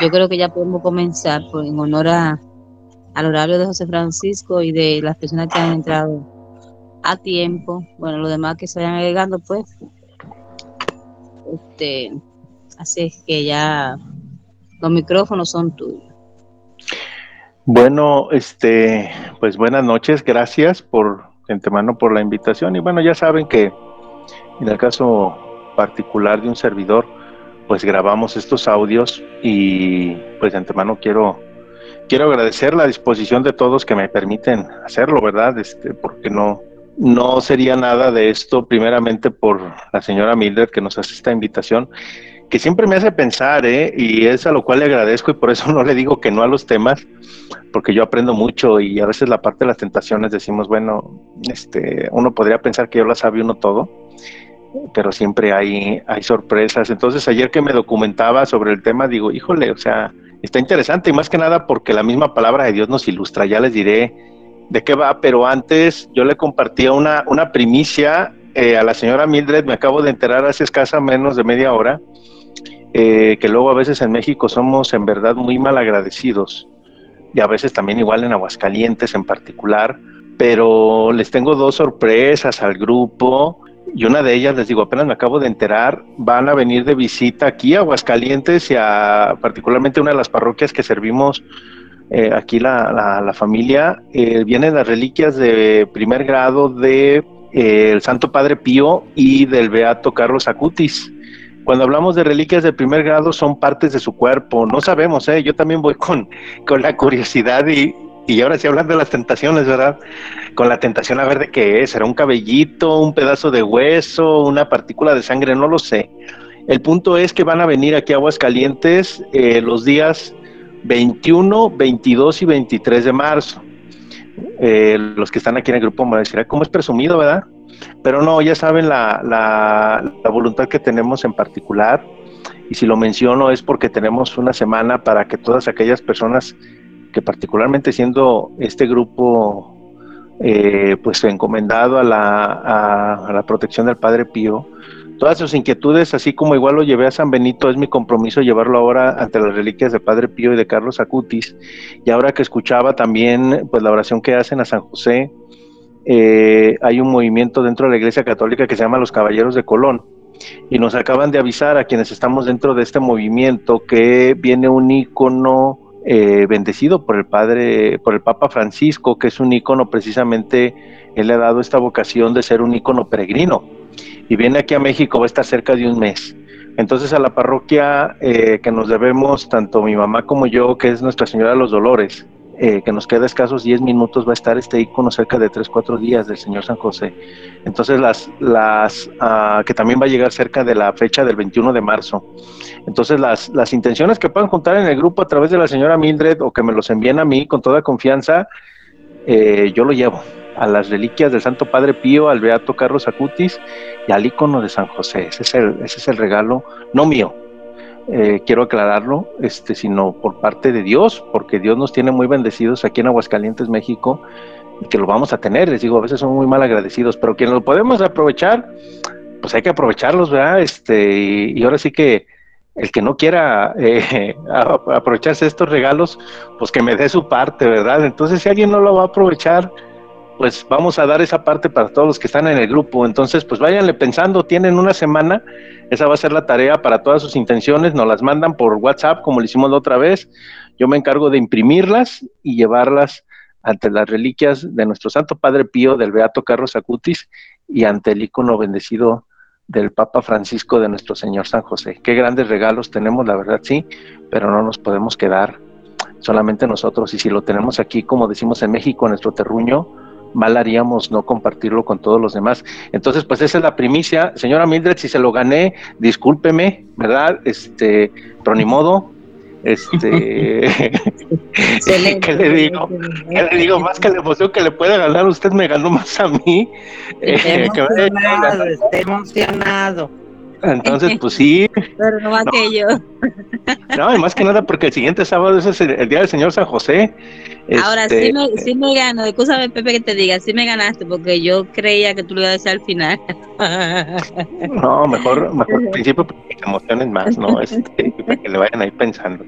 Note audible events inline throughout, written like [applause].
yo creo que ya podemos comenzar por, en honor a, al horario de José Francisco y de las personas que han entrado a tiempo. Bueno, los demás que se vayan agregando, pues. Este, así es que ya los micrófonos son tuyos. Bueno, este, pues buenas noches, gracias por por la invitación. Y bueno, ya saben que en el caso particular de un servidor, pues grabamos estos audios y pues de antemano quiero quiero agradecer la disposición de todos que me permiten hacerlo, ¿verdad? Este, porque no no sería nada de esto primeramente por la señora Mildred que nos hace esta invitación que siempre me hace pensar, ¿eh? y es a lo cual le agradezco y por eso [laughs] no le digo que no a los temas, porque yo aprendo mucho y a veces la parte de las tentaciones decimos, bueno, este, uno podría pensar que yo la sabe uno todo, pero siempre hay, hay sorpresas. Entonces ayer que me documentaba sobre el tema, digo, híjole, o sea, está interesante y más que nada porque la misma palabra de Dios nos ilustra, ya les diré de qué va, pero antes yo le compartía una, una primicia eh, a la señora Mildred, me acabo de enterar hace escasa menos de media hora, eh, que luego a veces en México somos en verdad muy mal agradecidos y a veces también igual en Aguascalientes en particular, pero les tengo dos sorpresas al grupo y una de ellas, les digo, apenas me acabo de enterar, van a venir de visita aquí a Aguascalientes y a particularmente una de las parroquias que servimos eh, aquí la, la, familia, eh, vienen las reliquias de primer grado de eh, el Santo Padre Pío y del Beato Carlos Acutis. Cuando hablamos de reliquias de primer grado son partes de su cuerpo, no sabemos, ¿eh? yo también voy con, con la curiosidad y, y ahora sí hablando de las tentaciones, ¿verdad? Con la tentación a ver de qué es, será un cabellito, un pedazo de hueso, una partícula de sangre, no lo sé. El punto es que van a venir aquí a Aguascalientes eh, los días 21, 22 y 23 de marzo. Eh, los que están aquí en el grupo me van a decir, ¿cómo es presumido, verdad? Pero no, ya saben la, la voluntad que tenemos en particular. Y si lo menciono es porque tenemos una semana para que todas aquellas personas que particularmente siendo este grupo eh, pues encomendado a la, a, la protección del Padre Pío, todas sus inquietudes, así como igual lo llevé a San Benito, es mi compromiso llevarlo ahora ante las reliquias de Padre Pío y de Carlos Acutis. Y ahora que escuchaba también pues la oración que hacen a San José, eh, hay un movimiento dentro de la Iglesia Católica que se llama Los Caballeros de Colón. Y nos acaban de avisar a quienes estamos dentro de este movimiento que viene un ícono eh, bendecido por el padre, por el Papa Francisco, que es un ícono precisamente, él le ha dado esta vocación de ser un ícono peregrino. Y viene aquí a México, va a estar cerca de un mes. Entonces a la parroquia eh, que nos debemos, tanto mi mamá como yo, que es Nuestra Señora de los Dolores, eh, que nos queda escasos 10 minutos, va a estar este icono cerca de 3, 4 días del Señor San José. Entonces, las, las uh, que también va a llegar cerca de la fecha del 21 de marzo. Entonces, las, las intenciones que puedan contar en el grupo a través de la señora Mildred o que me los envíen a mí con toda confianza, eh, yo lo llevo a las reliquias del Santo Padre Pío, al Beato Carlos Acutis y al icono de San José. Ese es el, ese es el regalo, no mío, eh, quiero aclararlo, este, sino por parte de Dios, porque Dios nos tiene muy bendecidos aquí en Aguascalientes, México, y que lo vamos a tener. Les digo, a veces son muy mal agradecidos, pero quien lo podemos aprovechar, pues hay que aprovecharlos, ¿verdad? Este, y, ahora sí que el que no quiera eh, [laughs] aprovecharse estos regalos, pues que me dé su parte, ¿verdad? Entonces, si alguien no lo va a aprovechar, pues vamos a dar esa parte para todos los que están en el grupo. Entonces, pues váyanle pensando, tienen una semana, esa va a ser la tarea para todas sus intenciones, nos las mandan por WhatsApp, como lo hicimos la otra vez. Yo me encargo de imprimirlas y llevarlas ante las reliquias de nuestro Santo Padre Pío, del Beato Carlos Acutis, y ante el icono bendecido del Papa Francisco de nuestro Señor San José. Qué grandes regalos tenemos, la verdad sí, pero no nos podemos quedar solamente nosotros. Y si lo tenemos aquí, como decimos en México, en nuestro terruño, mal haríamos no compartirlo con todos los demás. Entonces, pues esa es la primicia. Señora Mildred, si se lo gané, discúlpeme, ¿verdad? Este, pero ni modo. Este, [laughs] [laughs] ¿qué le digo? ¿Qué le digo? Más que la emoción que le puede ganar, usted me ganó más a mí. Eh, emocionado, [laughs] está emocionado. Entonces, [laughs] pues sí. Pero no que yo. [laughs] No, y más que nada porque el siguiente sábado es el, día del Señor San José. Ahora sí, este, me, sí me gano. Escúchame, Pepe, que te diga, sí me ganaste porque yo creía que tú lo ibas a decir al final. [laughs] No, mejor, mejor al principio porque te emociones más, ¿no? Este, para que le vayan ahí pensando.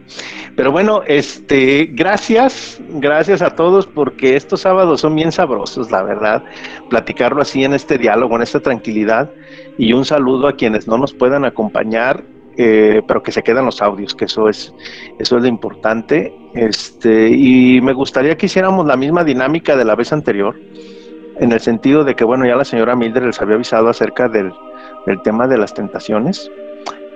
Pero bueno, este, gracias, gracias a todos porque estos sábados son bien sabrosos, la verdad. Platicarlo así en este diálogo, en esta tranquilidad. Y un saludo a quienes no nos puedan acompañar eh, pero que se quedan los audios, que eso es, eso es lo importante. Este, y me gustaría que hiciéramos la misma dinámica de la vez anterior, en el sentido de que, bueno, ya la señora Mildred les había avisado acerca del, del tema de las tentaciones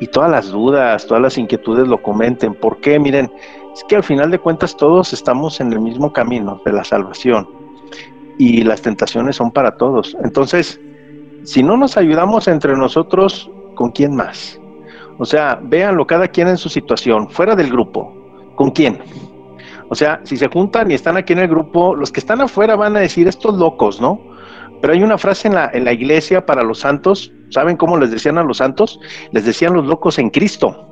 y todas las dudas, todas las inquietudes lo comenten. ¿Por qué? Miren, es que al final de cuentas todos estamos en el mismo camino de la salvación y las tentaciones son para todos. Entonces, si no nos ayudamos entre nosotros, ¿con quién más? O sea, véanlo cada quien en su situación, fuera del grupo. ¿Con quién? O sea, si se juntan y están aquí en el grupo, los que están afuera van a decir estos locos, ¿no? Pero hay una frase en la, en la iglesia para los santos, ¿saben cómo les decían a los santos? Les decían los locos en Cristo,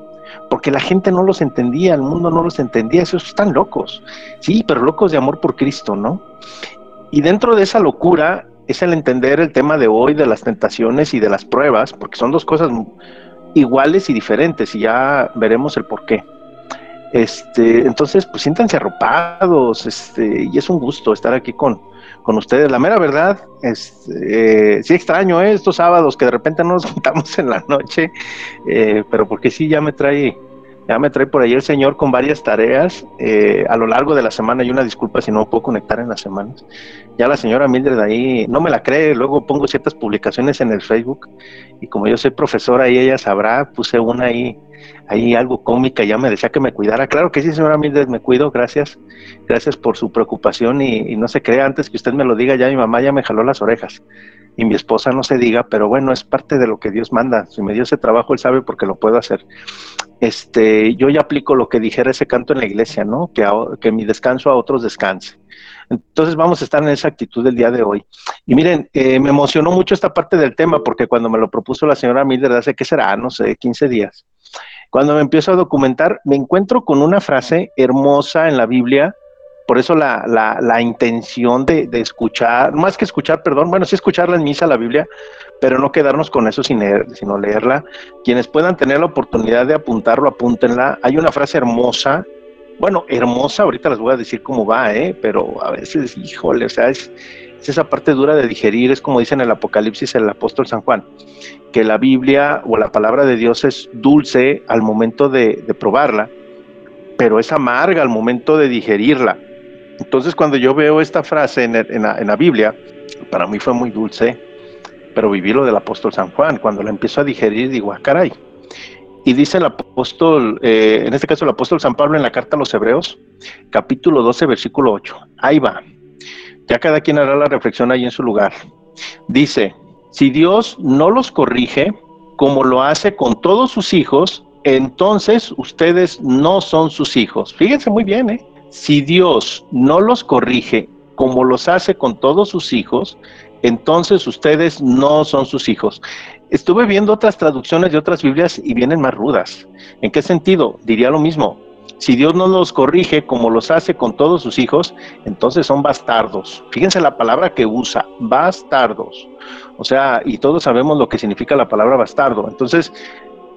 porque la gente no los entendía, el mundo no los entendía, esos están locos, sí, pero locos de amor por Cristo, ¿no? Y dentro de esa locura es el entender el tema de hoy de las tentaciones y de las pruebas, porque son dos cosas iguales y diferentes y ya veremos el por qué. Este, entonces, pues siéntanse arropados, este, y es un gusto estar aquí con, con ustedes. La mera verdad, este, eh, sí extraño eh, estos sábados que de repente no nos [laughs] juntamos en la noche, eh, pero porque sí ya me trae ya me trae por ahí el Señor con varias tareas eh, a lo largo de la semana y una disculpa si no puedo conectar en las semanas. Ya la señora Mildred ahí no me la cree, luego pongo ciertas publicaciones en el Facebook y como yo soy profesora y ella sabrá, puse una ahí, ahí algo cómica, ya me decía que me cuidara. Claro que sí, señora Mildred, me cuido, gracias. Gracias por su preocupación y, y no se crea antes que usted me lo diga, ya mi mamá ya me jaló las orejas y mi esposa no se diga, pero bueno, es parte de lo que Dios manda. Si me dio ese trabajo, Él sabe porque lo puedo hacer. Este, yo ya aplico lo que dijera ese canto en la iglesia, ¿no? Que, que mi descanso a otros descanse. Entonces vamos a estar en esa actitud del día de hoy. Y miren, eh, me emocionó mucho esta parte del tema porque cuando me lo propuso la señora Mildred hace, ¿qué será? No sé, 15 días. Cuando me empiezo a documentar, me encuentro con una frase hermosa en la Biblia por eso la, la, la intención de, de, escuchar, más que escuchar, perdón, bueno, sí escucharla en misa, la Biblia, pero no quedarnos con eso sin leer, sino leerla. Quienes puedan tener la oportunidad de apuntarlo, apúntenla. Hay una frase hermosa, bueno, hermosa, ahorita les voy a decir cómo va, ¿eh? pero a veces, híjole, o sea, es, es esa parte dura de digerir, es como dice en el Apocalipsis el apóstol San Juan, que la Biblia o la palabra de Dios es dulce al momento de probarla, pero es amarga al momento de digerirla. Entonces, cuando yo veo esta frase en, la, Biblia, para mí fue muy dulce, pero viví lo del apóstol San Juan. Cuando la empiezo a digerir, digo, ah, caray. Y dice el apóstol, eh, en este caso el apóstol San Pablo en la carta a los Hebreos, capítulo 12, versículo 8. Ahí va. Ya cada quien hará la reflexión ahí en su lugar. Dice, si Dios no los corrige, como lo hace con todos sus hijos, entonces ustedes no son sus hijos. Fíjense muy bien, ¿eh? Si Dios no los corrige como los hace con todos sus hijos, entonces ustedes no son sus hijos. Estuve viendo otras traducciones de otras Biblias y vienen más rudas. ¿En qué sentido? Diría lo mismo. Si Dios no los corrige como los hace con todos sus hijos, entonces son bastardos. Fíjense la palabra que usa, bastardos. O sea, y todos sabemos lo que significa la palabra bastardo. Entonces,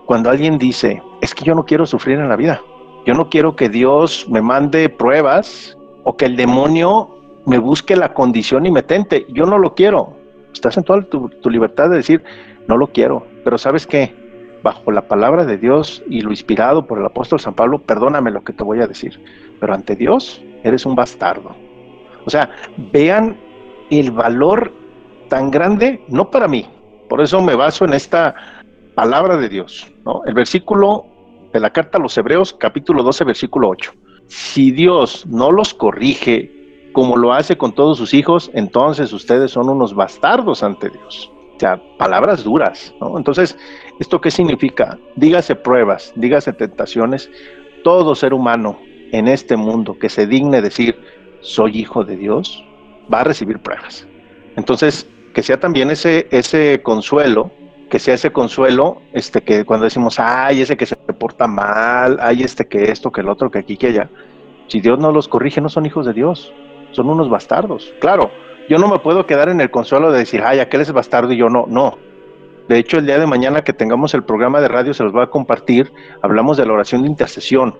cuando alguien dice, es que yo no quiero sufrir en la vida, yo no quiero que Dios me mande pruebas o que el demonio me busque la condición y me tente. Yo no lo quiero. Estás en toda tu, libertad de decir, no lo quiero. Pero sabes qué? Bajo la palabra de Dios y lo inspirado por el apóstol San Pablo, perdóname lo que te voy a decir. Pero ante Dios eres un bastardo. O sea, vean el valor tan grande, no para mí. Por eso me baso en esta palabra de Dios. ¿no? El versículo de la carta a los Hebreos, capítulo 12, versículo 8. Si Dios no los corrige como lo hace con todos sus hijos, entonces ustedes son unos bastardos ante Dios. O sea, palabras duras, ¿no? Entonces, ¿esto qué significa? Dígase pruebas, dígase tentaciones. Todo ser humano en este mundo que se digne decir, soy hijo de Dios, va a recibir pruebas. Entonces, que sea también ese, ese consuelo que sea ese consuelo, este que cuando decimos, ay, ese que se porta mal, ay, este que esto, que el otro, que aquí, que allá. Si Dios no los corrige, no son hijos de Dios, son unos bastardos. Claro, yo no me puedo quedar en el consuelo de decir, ay, aquel es bastardo y yo no, no. De hecho, el día de mañana que tengamos el programa de radio se los voy a compartir, hablamos de la oración de intercesión.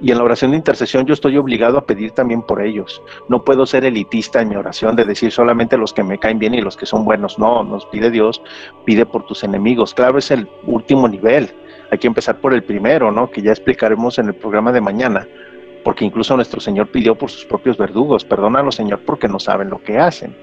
Y en la oración de intercesión yo estoy obligado a pedir también por ellos. No puedo ser elitista en mi oración de decir solamente los que me caen bien y los que son buenos. No, nos pide Dios, pide por tus enemigos. Claro, es el último nivel. Hay que empezar por el primero, ¿no? Que ya explicaremos en el programa de mañana porque incluso nuestro Señor pidió por sus propios verdugos, perdónalos Señor porque no saben lo que hacen.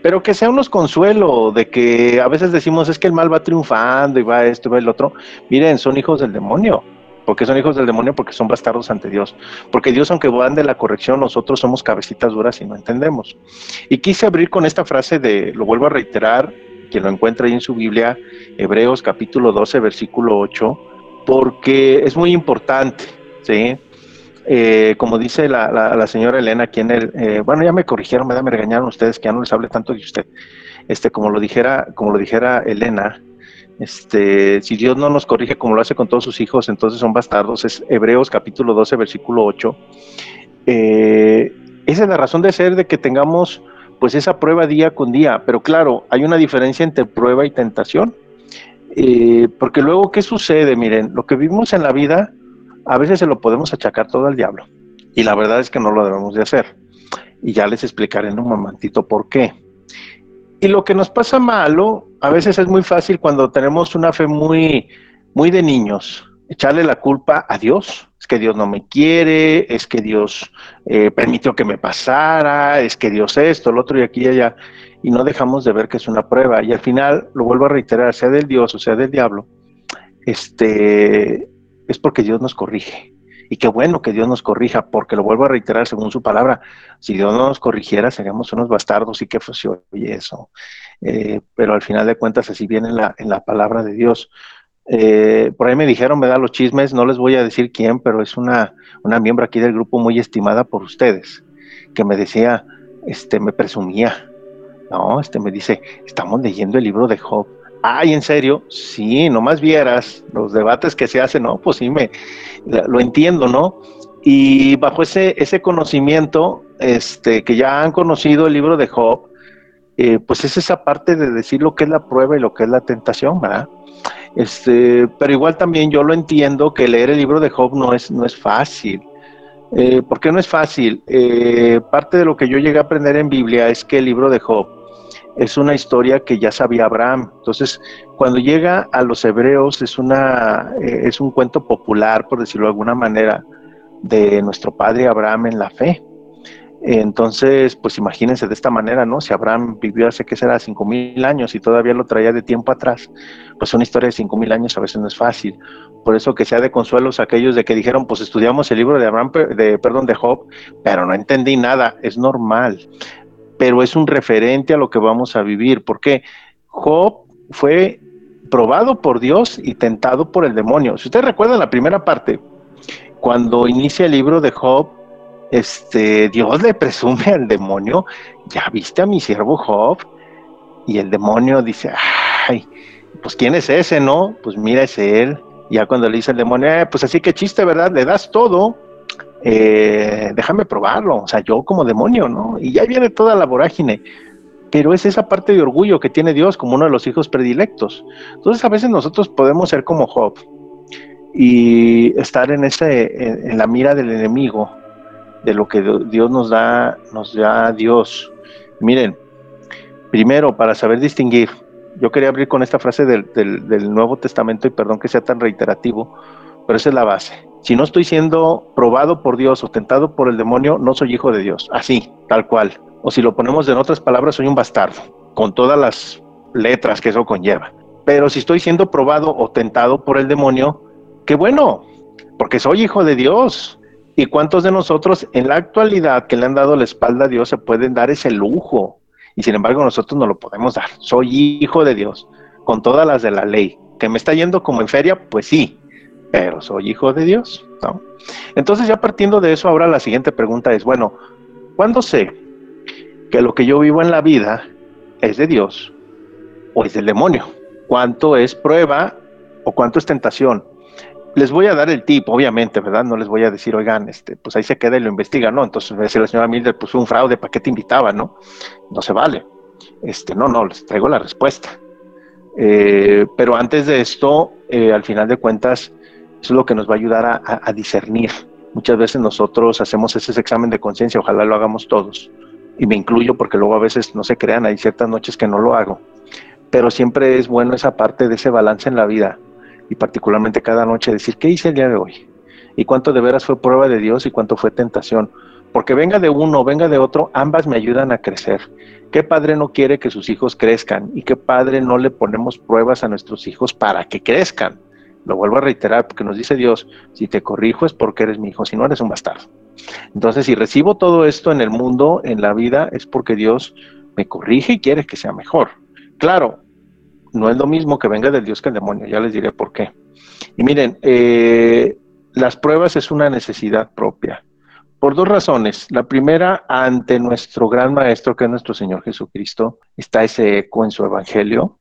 Pero que sea unos consuelo de que a veces decimos es que el mal va triunfando y va esto y va el otro. Miren, son hijos del demonio. Porque son hijos del demonio? Porque son bastardos ante Dios. Porque Dios, aunque van de la corrección, nosotros somos cabecitas duras y no entendemos. Y quise abrir con esta frase de, lo vuelvo a reiterar, quien lo encuentra ahí en su Biblia, Hebreos capítulo 12, versículo 8, porque es muy importante, ¿sí? Eh, como dice la, señora Elena aquí en el, eh, bueno, ya me corrigieron, me, me regañaron ustedes que ya no les hable tanto de usted. Este, como lo dijera, como lo dijera Elena, este, si Dios no nos corrige como lo hace con todos sus hijos, entonces son bastardos. Es Hebreos capítulo 12, versículo 8. Eh, esa es la razón de ser de que tengamos pues esa prueba día con día. Pero claro, hay una diferencia entre prueba y tentación. porque luego, ¿qué sucede? Miren, lo que vivimos en la vida a veces se lo podemos achacar todo al diablo. Y la verdad es que no lo debemos de hacer. Y ya les explicaré en un momentito por qué. Y lo que nos pasa malo, a veces es muy fácil cuando tenemos una fe muy, muy de niños, echarle la culpa a Dios. Es que Dios no me quiere, es que Dios eh, permitió que me pasara, es que Dios esto, lo otro y aquí y allá. Y no dejamos de ver que es una prueba. Y al final, lo vuelvo a reiterar, sea del Dios o sea del diablo, este, es porque Dios nos corrige. Y qué bueno que Dios nos corrija, porque lo vuelvo a reiterar según su palabra, si Dios no nos corrigiera seríamos unos bastardos y qué fuese eso. Eh, pero al final de cuentas así viene en la, en la palabra de Dios. Eh, por ahí me dijeron, me da los chismes, no les voy a decir quién, pero es una, una miembro aquí del grupo muy estimada por ustedes, que me decía, este, me presumía, no, este me dice, estamos leyendo el libro de Job Ay, ¿en serio? Sí, nomás vieras los debates que se hacen, ¿no? Pues sí, me, lo entiendo, ¿no? Y bajo ese, ese conocimiento, este, que ya han conocido el libro de Job, eh, pues es esa parte de decir lo que es la prueba y lo que es la tentación, ¿verdad? Este, pero igual también yo lo entiendo que leer el libro de Job no es, no es fácil. Eh, ¿Por qué no es fácil? Eh, parte de lo que yo llegué a aprender en Biblia es que el libro de Job es una historia que ya sabía Abraham. Entonces, cuando llega a los hebreos es, una, eh, es un cuento popular, por decirlo de alguna manera, de nuestro padre Abraham en la fe. Entonces, pues imagínense de esta manera, ¿no? Si Abraham vivió hace que será cinco mil años y todavía lo traía de tiempo atrás, pues una historia de cinco mil años a veces no es fácil. Por eso que sea de consuelos aquellos de que dijeron, pues estudiamos el libro de Abraham, de, perdón, de Job, pero no entendí nada, es normal pero es un referente a lo que vamos a vivir, porque Job fue probado por Dios y tentado por el demonio. Si ustedes recuerdan la primera parte, cuando inicia el libro de Job, este, Dios le presume al demonio, ya viste a mi siervo Job, y el demonio dice, ay, pues quién es ese, ¿no? Pues mira, es él. Ya cuando le dice el demonio, eh, pues así que chiste, ¿verdad? Le das todo, eh, déjame probarlo, o sea, yo como demonio, ¿no? Y ya viene toda la vorágine, pero es esa parte de orgullo que tiene Dios como uno de los hijos predilectos. Entonces a veces nosotros podemos ser como Job y estar en, ese, en, la mira del enemigo, de lo que Dios nos da, nos da Dios. Miren, primero, para saber distinguir, yo quería abrir con esta frase del, del Nuevo Testamento y perdón que sea tan reiterativo, pero esa es la base si no estoy siendo probado por Dios o tentado por el demonio, no soy hijo de Dios. Así, tal cual. O si lo ponemos en otras palabras, soy un bastardo, con todas las letras que eso conlleva. Pero si estoy siendo probado o tentado por el demonio, qué bueno, porque soy hijo de Dios. ¿Y cuántos de nosotros en la actualidad que le han dado la espalda a Dios se pueden dar ese lujo? Y sin embargo nosotros no lo podemos dar. Soy hijo de Dios, con todas las de la ley. ¿Que me está yendo como en feria? Pues sí, pero soy hijo de Dios, ¿no? Entonces ya partiendo de eso, ahora la siguiente pregunta es, bueno, ¿cuándo sé que lo que yo vivo en la vida es de Dios o es del demonio? cuánto es prueba o cuánto es tentación. Les voy a dar el tip, obviamente, ¿verdad? No les voy a decir, oigan, este, pues ahí se queda y lo investiga, ¿no? Entonces me decía la señora Milder, pues un fraude, ¿para qué te invitaba, no? No se vale. Este, no, no, les traigo la respuesta. Eh, pero antes de esto, eh, al final de cuentas, es lo que nos va a ayudar a, a discernir. Muchas veces nosotros hacemos ese examen de conciencia, ojalá lo hagamos todos. Y me incluyo porque luego a veces no se crean, hay ciertas noches que no lo hago. Pero siempre es bueno esa parte de ese balance en la vida y particularmente cada noche decir, ¿qué hice el día de hoy? ¿Y cuánto de veras fue prueba de Dios y cuánto fue tentación? Porque venga de uno, venga de otro, ambas me ayudan a crecer. ¿Qué padre no quiere que sus hijos crezcan? ¿Y qué padre no le ponemos pruebas a nuestros hijos para que crezcan? Lo vuelvo a reiterar porque nos dice Dios, si te corrijo es porque eres mi hijo, si no eres un bastardo. Entonces, si recibo todo esto en el mundo, en la vida, es porque Dios me corrige y quiere que sea mejor. Claro, no es lo mismo que venga del Dios que el demonio, ya les diré por qué. Y miren, eh, las pruebas es una necesidad propia, por dos razones. La primera, ante nuestro gran maestro, que es nuestro Señor Jesucristo, está ese eco en su Evangelio,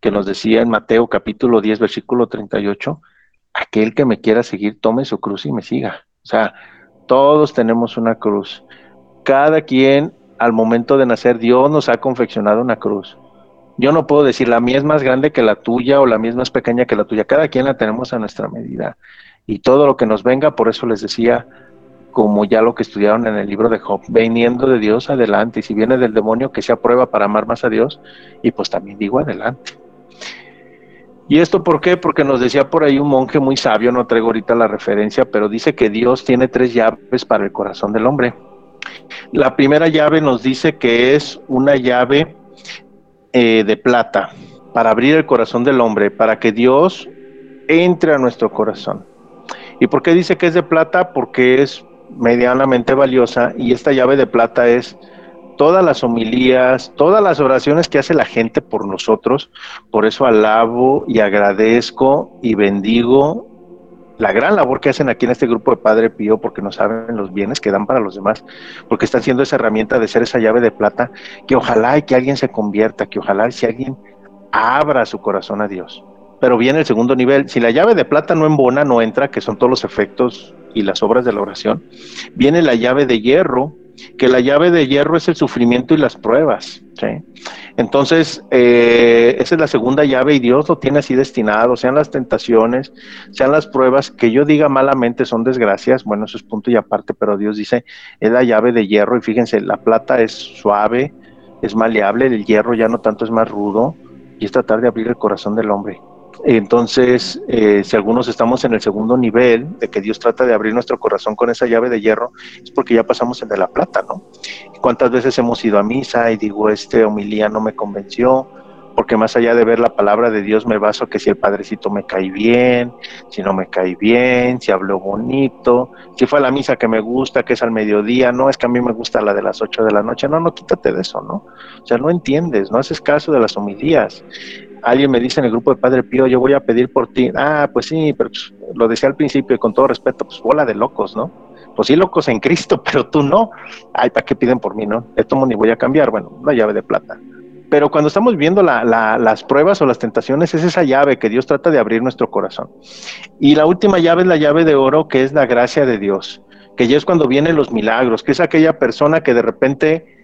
que nos decía en Mateo capítulo 10, versículo 38, aquel que me quiera seguir, tome su cruz y me siga. O sea, todos tenemos una cruz. Cada quien, al momento de nacer, Dios nos ha confeccionado una cruz. Yo no puedo decir la mía es más grande que la tuya o la mía es más pequeña que la tuya. Cada quien la tenemos a nuestra medida. Y todo lo que nos venga, por eso les decía, como ya lo que estudiaron en el libro de Job, viniendo de Dios adelante. Y si viene del demonio, que sea prueba para amar más a Dios. Y pues también digo adelante. ¿Y esto por qué? Porque nos decía por ahí un monje muy sabio, no traigo ahorita la referencia, pero dice que Dios tiene tres llaves para el corazón del hombre. La primera llave nos dice que es una llave eh, de plata para abrir el corazón del hombre, para que Dios entre a nuestro corazón. ¿Y por qué dice que es de plata? Porque es medianamente valiosa y esta llave de plata es todas las homilías, todas las oraciones que hace la gente por nosotros. Por eso alabo y agradezco y bendigo la gran labor que hacen aquí en este grupo de Padre Pío, porque no saben los bienes que dan para los demás, porque están siendo esa herramienta de ser esa llave de plata, que ojalá y que alguien se convierta, que ojalá y si alguien abra su corazón a Dios. Pero viene el segundo nivel, si la llave de plata no embona, no entra, que son todos los efectos y las obras de la oración, viene la llave de hierro, que la llave de hierro es el sufrimiento y las pruebas. Entonces, eh, esa es la segunda llave y Dios lo tiene así destinado, sean las tentaciones, sean las pruebas, que yo diga malamente son desgracias, bueno, eso es punto y aparte, pero Dios dice, es la llave de hierro y fíjense, la plata es suave, es maleable, el hierro ya no tanto es más rudo y es tratar de abrir el corazón del hombre. Entonces, eh, si algunos estamos en el segundo nivel de que Dios trata de abrir nuestro corazón con esa llave de hierro, es porque ya pasamos el de la plata, ¿no? ¿Cuántas veces hemos ido a misa y digo, este homilía no me convenció? Porque más allá de ver la palabra de Dios, me baso que si el padrecito me cae bien, si no me cae bien, si habló bonito, si fue a la misa que me gusta, que es al mediodía, no, es que a mí me gusta la de las 8 de la noche, no, no, quítate de eso, ¿no? O sea, no entiendes, no haces caso de las homilías alguien me dice en el grupo de Padre Pío, yo voy a pedir por ti. Ah, pues sí, pero pues, lo decía al principio y con todo respeto, pues bola de locos, ¿no? Pues sí, locos en Cristo, [laughs] pero tú no. Ay, ¿para qué piden por mí, no? Esto ni voy a cambiar. Bueno, la llave de plata. Pero cuando estamos viendo las pruebas o las tentaciones, es esa llave que Dios trata de abrir nuestro corazón. Y la última llave es la llave de oro, que es la gracia de Dios, que ya es cuando vienen los milagros, que es aquella persona que de repente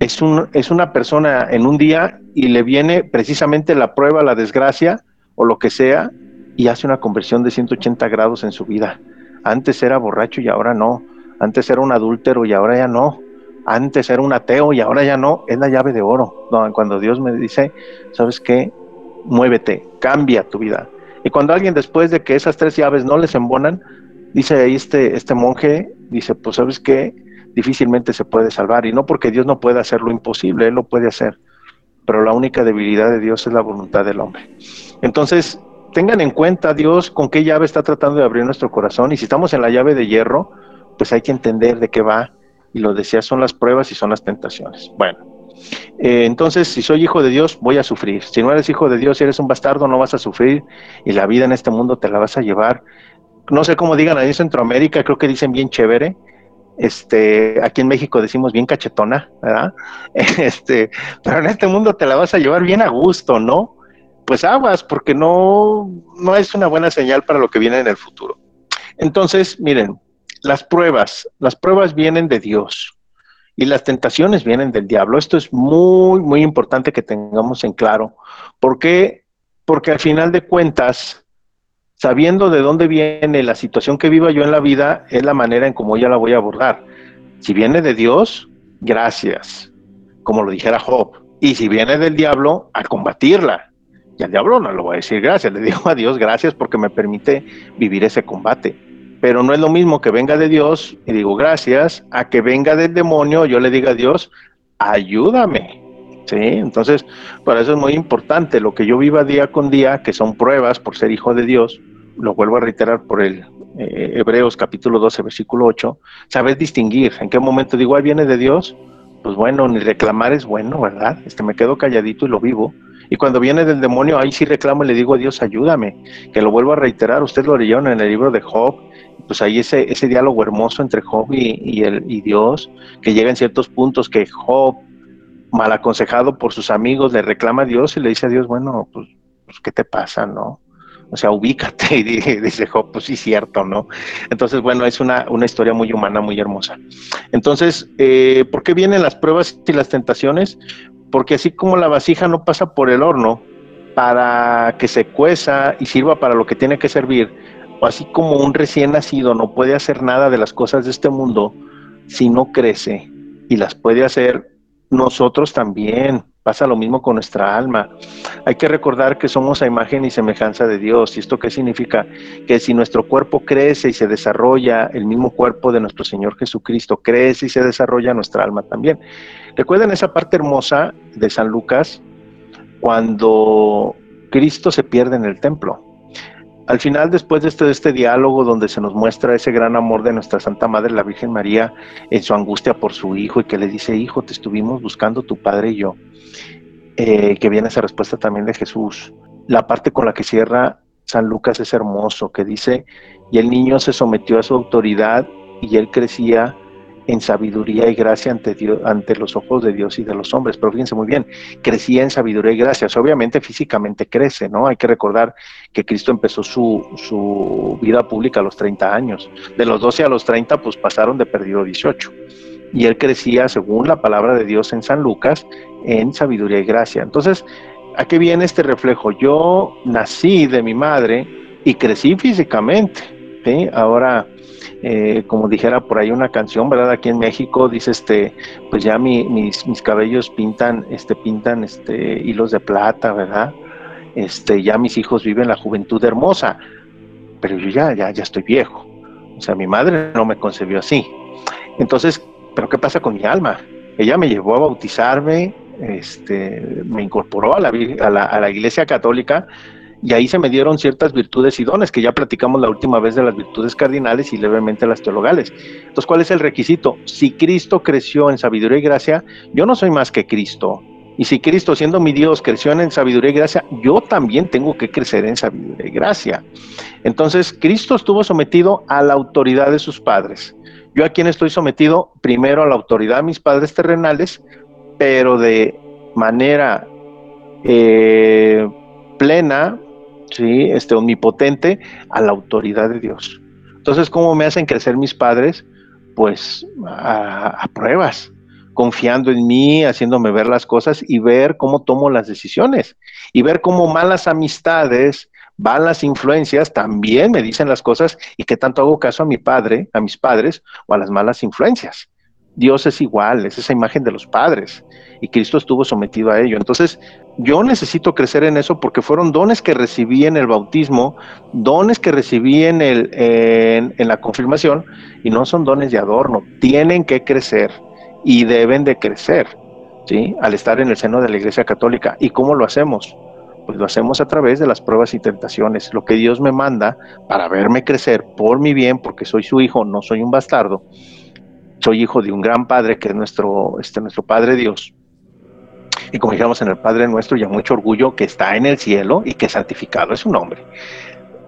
es, un, es una persona en un día y le viene precisamente la prueba, la desgracia o lo que sea, y hace una conversión de 180 grados en su vida. Antes era borracho y ahora no. Antes era un adúltero y ahora ya no. Antes era un ateo y ahora ya no. Es la llave de oro. cuando Dios me dice, ¿sabes qué? Muévete, cambia tu vida. Y cuando alguien después de que esas tres llaves no les embonan, dice ahí este, este monje, dice, pues sabes qué, difícilmente se puede salvar. Y no porque Dios no pueda hacer lo imposible, Él lo puede hacer. Pero la única debilidad de Dios es la voluntad del hombre. Entonces, tengan en cuenta Dios con qué llave está tratando de abrir nuestro corazón. Y si estamos en la llave de hierro, pues hay que entender de qué va. Y lo decía, son las pruebas y son las tentaciones. Bueno, eh, entonces, si soy hijo de Dios, voy a sufrir. Si no eres hijo de Dios, si eres un bastardo, no vas a sufrir. Y la vida en este mundo te la vas a llevar. No sé cómo digan ahí en Centroamérica, creo que dicen bien chévere este, aquí en México decimos bien cachetona, ¿verdad? [laughs] Este, pero en este mundo te la vas a llevar bien a gusto, ¿no? pues aguas, porque no, no es una buena señal para lo que viene en el futuro. Entonces, miren, las pruebas, las pruebas vienen de Dios y las tentaciones vienen del diablo. Esto es muy, muy importante que tengamos en claro. ¿Por qué? Porque al final de cuentas, sabiendo de dónde viene la situación que viva yo en la vida, es la manera en cómo ya la voy a abordar. Si viene de Dios, gracias, como lo dijera Job. Y si viene del diablo, a combatirla. Y al diablo no le voy a decir gracias, le digo a Dios gracias porque me permite vivir ese combate. Pero no es lo mismo que venga de Dios y digo gracias, a que venga del demonio, yo le diga a Dios, ayúdame. ¿Sí? Entonces, para eso es muy importante lo que yo viva día con día, que son pruebas por ser hijo de Dios, lo vuelvo a reiterar por el eh, Hebreos capítulo 12, versículo 8, saber distinguir en qué momento digo, ahí viene de Dios, pues bueno, ni reclamar es bueno, ¿verdad? Este, me quedo calladito y lo vivo. Y cuando viene del demonio, ahí sí reclamo y le digo a Dios, ayúdame, que lo vuelvo a reiterar, ustedes lo leyeron en el libro de Job, pues ahí ese, ese diálogo hermoso entre Job y, el, y Dios, que llega en ciertos puntos que Job, mal aconsejado por sus amigos, le reclama a Dios y le dice a Dios, bueno, pues, pues ¿qué te pasa, no? O sea, ubícate, y [laughs] dice Job, pues sí, cierto, ¿no? Entonces, bueno, es una, una historia muy humana, muy hermosa. Entonces, eh, ¿por qué vienen las pruebas y las tentaciones? Porque así como la vasija no pasa por el horno para que se cueza y sirva para lo que tiene que servir, o así como un recién nacido no puede hacer nada de las cosas de este mundo si no crece y las puede hacer, nosotros también Pasa lo mismo con nuestra alma. Hay que recordar que somos a imagen y semejanza de Dios. ¿Y esto qué significa? Que si nuestro cuerpo crece y se desarrolla, el mismo cuerpo de nuestro Señor Jesucristo crece y se desarrolla nuestra alma también. Recuerden esa parte hermosa de San Lucas cuando Cristo se pierde en el templo al final, después de este, este, diálogo donde se nos muestra ese gran amor de nuestra Santa Madre, la Virgen María, en su angustia por su hijo y que le dice, hijo, te estuvimos buscando tu padre y yo, eh, que viene esa respuesta también de Jesús. La parte con la que cierra San Lucas es hermoso, que dice, y el niño se sometió a su autoridad y él crecía en sabiduría y gracia ante, Dios, ante los ojos de Dios y de los hombres. Pero fíjense muy bien, crecía en sabiduría y gracia. obviamente físicamente crece, ¿no? Hay que recordar que Cristo empezó su, su vida pública a los 30 años. De los 12 a los 30, pues pasaron de perdido 18. Y él crecía, según la palabra de Dios en San Lucas, en sabiduría y gracia. Entonces, ¿a qué viene este reflejo? Yo nací de mi madre y crecí físicamente. Ahora, eh, como dijera por ahí una canción, ¿verdad? Aquí en México dice, este, pues ya mis, cabellos pintan, este, pintan, este, hilos de plata, ¿verdad? Este, ya mis hijos viven la juventud hermosa, pero yo ya, ya, ya estoy viejo. O sea, mi madre no me concebió así. Entonces, ¿pero qué pasa con mi alma? Ella me llevó a bautizarme, este, me incorporó a la, a la iglesia católica, y ahí se me dieron ciertas virtudes y dones, que ya platicamos la última vez de las virtudes cardinales y levemente las teologales. Entonces, ¿cuál es el requisito? Si Cristo creció en sabiduría y gracia, yo no soy más que Cristo. Y si Cristo, siendo mi Dios, creció en sabiduría y gracia, yo también tengo que crecer en sabiduría y gracia. Entonces, Cristo estuvo sometido a la autoridad de sus padres. Yo a quien estoy sometido, primero a la autoridad de mis padres terrenales, pero de manera eh, plena, ¿sí? este, omnipotente a la autoridad de Dios. Entonces, ¿cómo me hacen crecer mis padres? Pues a, pruebas, confiando en mí, haciéndome ver las cosas y ver cómo tomo las decisiones y ver cómo malas amistades, malas influencias también me dicen las cosas y que tanto hago caso a mi padre, a mis padres o a las malas influencias. Dios es igual, es esa imagen de los padres y Cristo estuvo sometido a ello. Entonces, yo necesito crecer en eso porque fueron dones que recibí en el bautismo, dones que recibí en, el, en, en la confirmación y no son dones de adorno, tienen que crecer y deben de crecer, ¿sí? Al estar en el seno de la Iglesia Católica. ¿Y cómo lo hacemos? Pues lo hacemos a través de las pruebas y tentaciones, lo que Dios me manda para verme crecer por mi bien, porque soy su hijo, no soy un bastardo soy hijo de un gran padre que es nuestro, este, nuestro Padre Dios. Y como dijimos en el Padre nuestro, ya mucho orgullo que está en el cielo y que santificado es su nombre.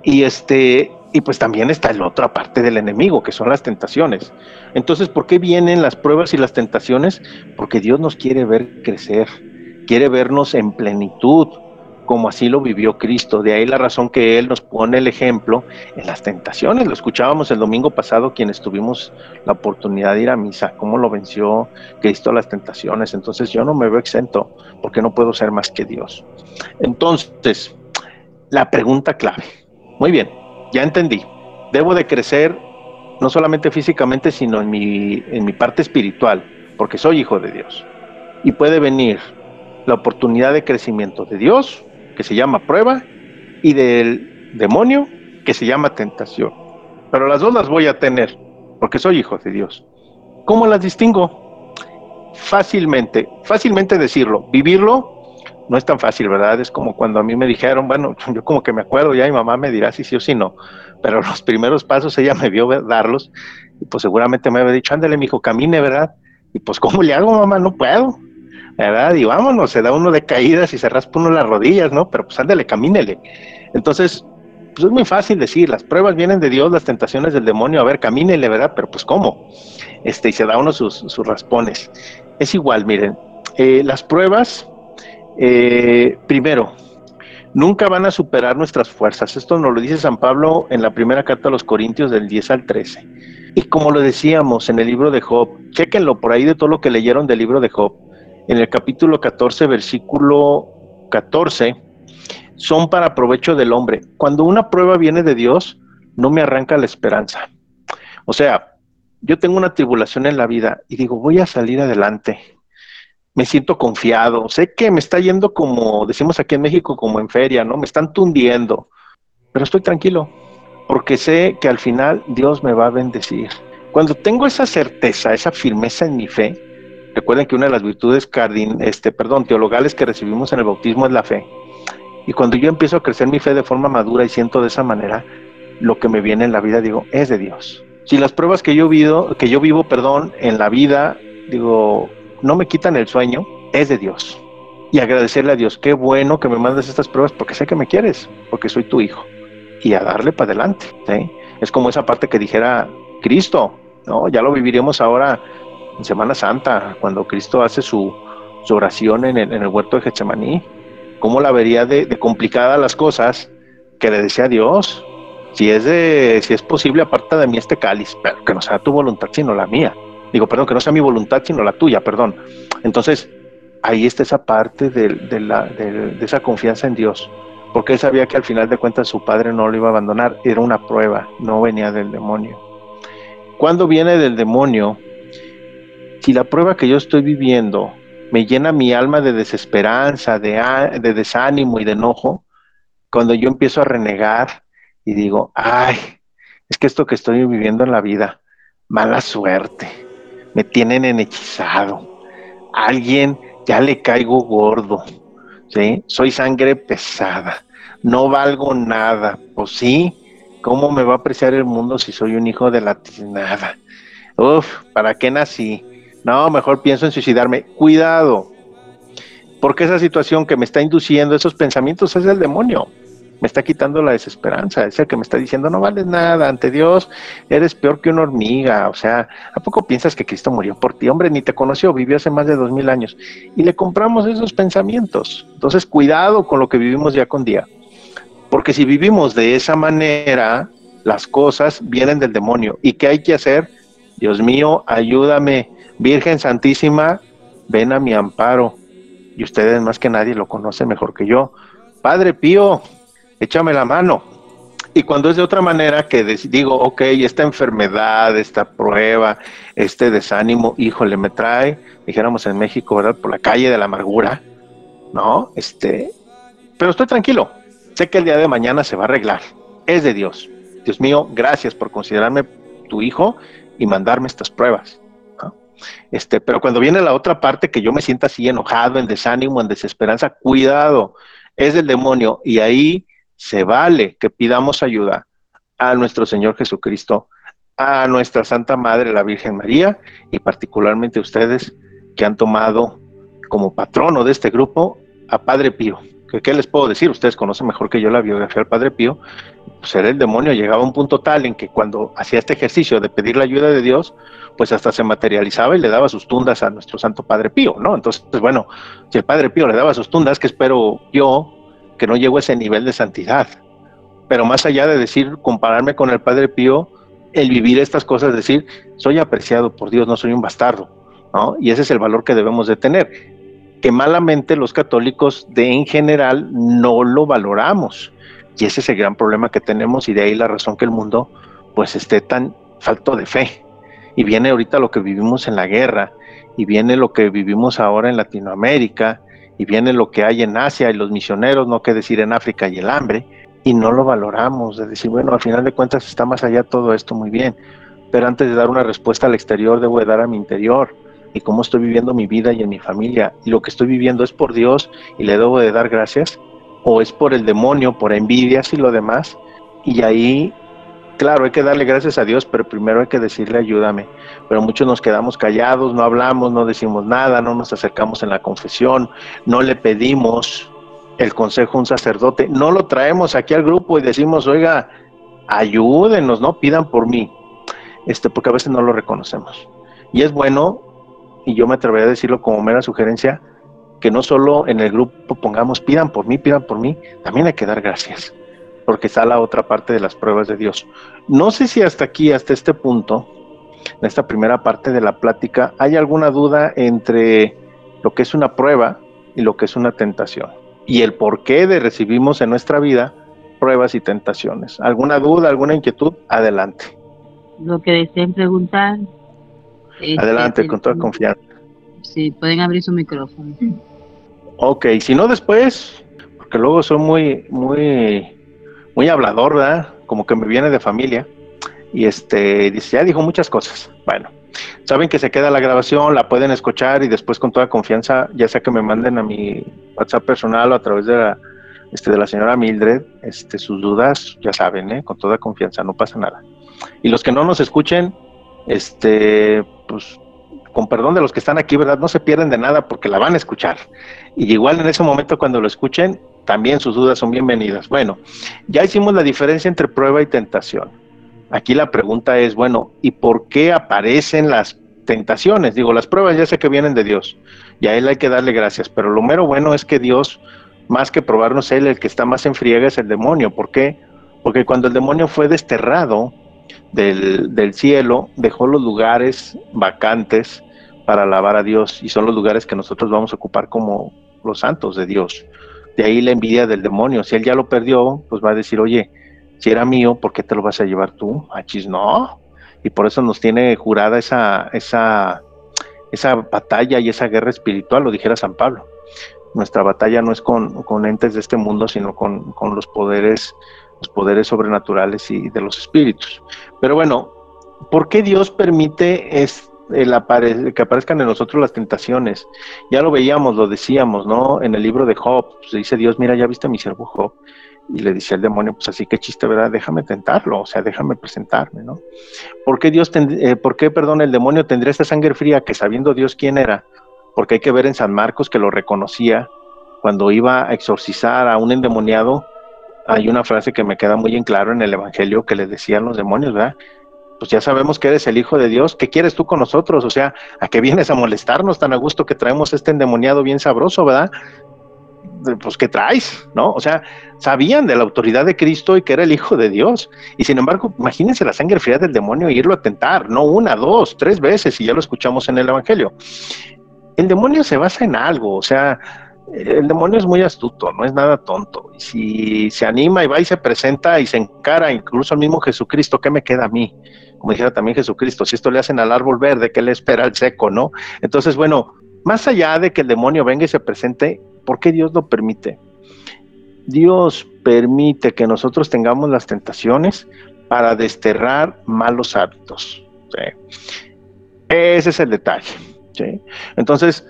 Y este, y pues también está la otra parte del enemigo, que son las tentaciones. Entonces, ¿por qué vienen las pruebas y las tentaciones? Porque Dios nos quiere ver crecer, quiere vernos en plenitud, como así lo vivió Cristo. De ahí la razón que Él nos pone el ejemplo en las tentaciones. Lo escuchábamos el domingo pasado quienes tuvimos la oportunidad de ir a misa, cómo lo venció Cristo las tentaciones. Entonces yo no me veo exento porque no puedo ser más que Dios. Entonces, la pregunta clave. Muy bien, ya entendí. Debo de crecer no solamente físicamente, sino en mi, en mi parte espiritual, porque soy hijo de Dios. Y puede venir la oportunidad de crecimiento de Dios, que se llama prueba, y del demonio, que se llama tentación. Pero las dos las voy a tener, porque soy hijo de Dios. ¿Cómo las distingo? Fácilmente, fácilmente decirlo, vivirlo no es tan fácil, ¿verdad? Es como cuando a mí me dijeron, bueno, [laughs] yo como que me acuerdo, ya mi mamá me dirá si sí o si no, pero [laughs] los primeros pasos ella me vio darlos y pues seguramente me había dicho, ándale, mi hijo, camine, ¿verdad? Y pues, ¿cómo le hago, mamá? No puedo. ¿Verdad? Y vámonos, se da uno de caídas y se raspa uno las rodillas, ¿no? Pero pues ándale, camínele. Entonces, pues es muy fácil decir, las pruebas vienen de Dios, las tentaciones del demonio, a ver, camínele, ¿verdad? Pero pues ¿cómo? Este, y se da uno sus, sus raspones. Es igual, miren, eh, las pruebas, eh, primero, nunca van a superar nuestras fuerzas. Esto nos lo dice San Pablo en la primera carta a los Corintios del 10 al 13. Y como lo decíamos en el libro de Job, chequenlo por ahí de todo lo que leyeron del libro de Job en el capítulo 14, versículo 14, son para provecho del hombre. Cuando una prueba viene de Dios, no me arranca la esperanza. O sea, yo tengo una tribulación en la vida y digo, voy a salir adelante. Me siento confiado. Sé que me está yendo como, decimos aquí en México, como en feria, ¿no? Me están tundiendo. Pero estoy tranquilo, porque sé que al final Dios me va a bendecir. Cuando tengo esa certeza, esa firmeza en mi fe, Recuerden que una de las virtudes cardin, este, perdón, teologales que recibimos en el bautismo es la fe. Y cuando yo empiezo a crecer mi fe de forma madura y siento de esa manera lo que me viene en la vida, digo, es de Dios. Si las pruebas que yo vivo, que yo vivo, perdón, en la vida, digo, no me quitan el sueño, es de Dios. Y agradecerle a Dios, qué bueno que me mandes estas pruebas porque sé que me quieres, porque soy tu hijo. Y a darle para adelante. Es como esa parte que dijera Cristo, ¿no? Ya lo viviremos ahora Semana Santa, cuando Cristo hace su, oración en el, huerto de Getsemaní, cómo la vería de, complicada las cosas que le decía a Dios, si es de, si es posible, aparta de mí este cáliz, pero que no sea tu voluntad sino la mía. Digo, perdón, que no sea mi voluntad sino la tuya, perdón. Entonces, ahí está esa parte de, de, esa confianza en Dios, porque él sabía que al final de cuentas su padre no lo iba a abandonar, era una prueba, no venía del demonio. Cuando viene del demonio, si la prueba que yo estoy viviendo me llena mi alma de desesperanza, de, de desánimo y de enojo, cuando yo empiezo a renegar y digo, ay, es que esto que estoy viviendo en la vida, mala suerte, me tienen enhechizado, alguien ya le caigo gordo, ¿sí? Soy sangre pesada, no valgo nada, pues sí, ¿cómo me va a apreciar el mundo si soy un hijo de la tiznada? Uf, ¿para qué nací? No, mejor pienso en suicidarme. Cuidado, porque esa situación que me está induciendo esos pensamientos es el demonio. Me está quitando la desesperanza, es el que me está diciendo, no vales nada, ante Dios eres peor que una hormiga. O sea, ¿a poco piensas que Cristo murió por ti? Hombre, ni te conoció, vivió hace más de dos mil años. Y le compramos esos pensamientos. Entonces, cuidado con lo que vivimos día con día. Porque si vivimos de esa manera, las cosas vienen del demonio. ¿Y qué hay que hacer? Dios mío, ayúdame Virgen Santísima, ven a mi amparo. Y ustedes más que nadie lo conocen mejor que yo. Padre Pío, échame la mano. Y cuando es de otra manera que digo, ok, esta enfermedad, esta prueba, este desánimo, híjole, me trae, dijéramos en México, ¿verdad? Por la calle de la amargura, ¿no? Este, pero estoy tranquilo. Sé que el día de mañana se va a arreglar. Es de Dios. Dios mío, gracias por considerarme tu hijo y mandarme estas pruebas. Este, pero cuando viene la otra parte que yo me sienta así enojado, en desánimo, en desesperanza, cuidado, es el demonio y ahí se vale que pidamos ayuda a nuestro Señor Jesucristo, a nuestra Santa Madre, la Virgen María, y particularmente ustedes que han tomado como patrono de este grupo a Padre Pío. ¿Qué, les puedo decir? Ustedes conocen mejor que yo la biografía del Padre Pío. Pues era el demonio, llegaba a un punto tal en que cuando hacía este ejercicio de pedir la ayuda de Dios, pues hasta se materializaba y le daba sus tundas a nuestro Santo Padre Pío, ¿no? Entonces, bueno, si el Padre Pío le daba sus tundas, que espero yo que no llego a ese nivel de santidad. Pero más allá de decir, compararme con el Padre Pío, el vivir estas cosas, decir, soy apreciado por Dios, no soy un bastardo, ¿no? Y ese es el valor que debemos de tener, que malamente los católicos de en general no lo valoramos. Y ese es el gran problema que tenemos y de ahí la razón que el mundo pues esté tan falto de fe. Y viene ahorita lo que vivimos en la guerra, y viene lo que vivimos ahora en Latinoamérica, y viene lo que hay en Asia y los misioneros, no que decir en África y el hambre, y no lo valoramos, de decir, bueno, al final de cuentas está más allá todo esto muy bien, pero antes de dar una respuesta al exterior, debo de dar a mi interior y cómo estoy viviendo mi vida y en mi familia, y lo que estoy viviendo es por Dios y le debo de dar gracias, o es por el demonio, por envidias y lo demás, y ahí claro, hay que darle gracias a Dios, pero primero hay que decirle ayúdame. Pero muchos nos quedamos callados, no hablamos, no decimos nada, no nos acercamos en la confesión, no le pedimos el consejo a un sacerdote, no lo traemos aquí al grupo y decimos, oiga, ayúdenos, no pidan por mí, este, porque a veces no lo reconocemos. Y es bueno, y yo me atrevería a decirlo como mera sugerencia, que no solo en el grupo pongamos pidan por mí, pidan por mí, también hay que dar gracias porque está la otra parte de las pruebas de Dios. No sé si hasta aquí, hasta este punto, en esta primera parte de la plática, hay alguna duda entre lo que es una prueba y lo que es una tentación. Y el por qué de recibimos en nuestra vida pruebas y tentaciones. ¿Alguna duda, alguna inquietud? Adelante. Lo que deseen preguntar. Adelante, con toda confianza. Sí, pueden abrir su micrófono. Ok, si no después, porque luego son muy, muy muy hablador, ¿verdad? Como que me viene de familia. Y este, dice, ya dijo muchas cosas. Bueno, saben que se queda la grabación, la pueden escuchar y después con toda confianza, ya sea que me manden a mi WhatsApp personal o a través de la, este, de la señora Mildred, este, sus dudas, ya saben, ¿eh? con toda confianza, no pasa nada. Y los que no nos escuchen, este, pues con perdón de los que están aquí, ¿verdad? No se pierden de nada porque la van a escuchar. Y igual en ese momento cuando lo escuchen, también sus dudas son bienvenidas. Bueno, ya hicimos la diferencia entre prueba y tentación. Aquí la pregunta es, bueno, ¿y por qué aparecen las tentaciones? Digo, las pruebas ya sé que vienen de Dios y a Él hay que darle gracias, pero lo mero bueno es que Dios, más que probarnos Él, el que está más en friega es el demonio. ¿Por qué? Porque cuando el demonio fue desterrado del, cielo, dejó los lugares vacantes para alabar a Dios y son los lugares que nosotros vamos a ocupar como los santos de Dios. De ahí la envidia del demonio. Si él ya lo perdió, pues va a decir, oye, si era mío, ¿por qué te lo vas a llevar tú? Achis, no. Y por eso nos tiene jurada esa, esa, esa batalla y esa guerra espiritual, lo dijera San Pablo. Nuestra batalla no es con, con entes de este mundo, sino con, con los poderes, los poderes sobrenaturales y de los espíritus. Pero bueno, ¿por qué Dios permite este el que aparezcan en nosotros las tentaciones. Ya lo veíamos, lo decíamos, ¿no? En el libro de Job, se dice Dios, mira, ya viste a mi siervo Job. Y le dice el demonio, pues así que chiste, ¿verdad? Déjame tentarlo, o sea, déjame presentarme, ¿no? ¿Por qué Dios, eh, por qué, perdón, el demonio tendría esta sangre fría que sabiendo Dios quién era? Porque hay que ver en San Marcos que lo reconocía cuando iba a exorcizar a un endemoniado. Hay una frase que me queda muy en claro en el Evangelio que le decían los demonios, ¿verdad? pues ya sabemos que eres el Hijo de Dios, ¿qué quieres tú con nosotros? O sea, ¿a qué vienes a molestarnos tan a gusto que traemos este endemoniado bien sabroso, verdad? Pues ¿qué traes? ¿No? O sea, sabían de la autoridad de Cristo y que era el Hijo de Dios. Y sin embargo, imagínense la sangre fría del demonio y irlo a tentar, no una, dos, tres veces, y ya lo escuchamos en el Evangelio. El demonio se basa en algo, o sea, el demonio es muy astuto, no es nada tonto. Y si se anima y va y se presenta y se encara incluso al mismo Jesucristo, ¿qué me queda a mí? como dijera también Jesucristo, si esto le hacen al árbol verde, ¿qué le espera al seco, no? Entonces, bueno, más allá de que el demonio venga y se presente, ¿por qué Dios lo permite? Dios permite que nosotros tengamos las tentaciones para desterrar malos hábitos. Ese es el detalle. Entonces,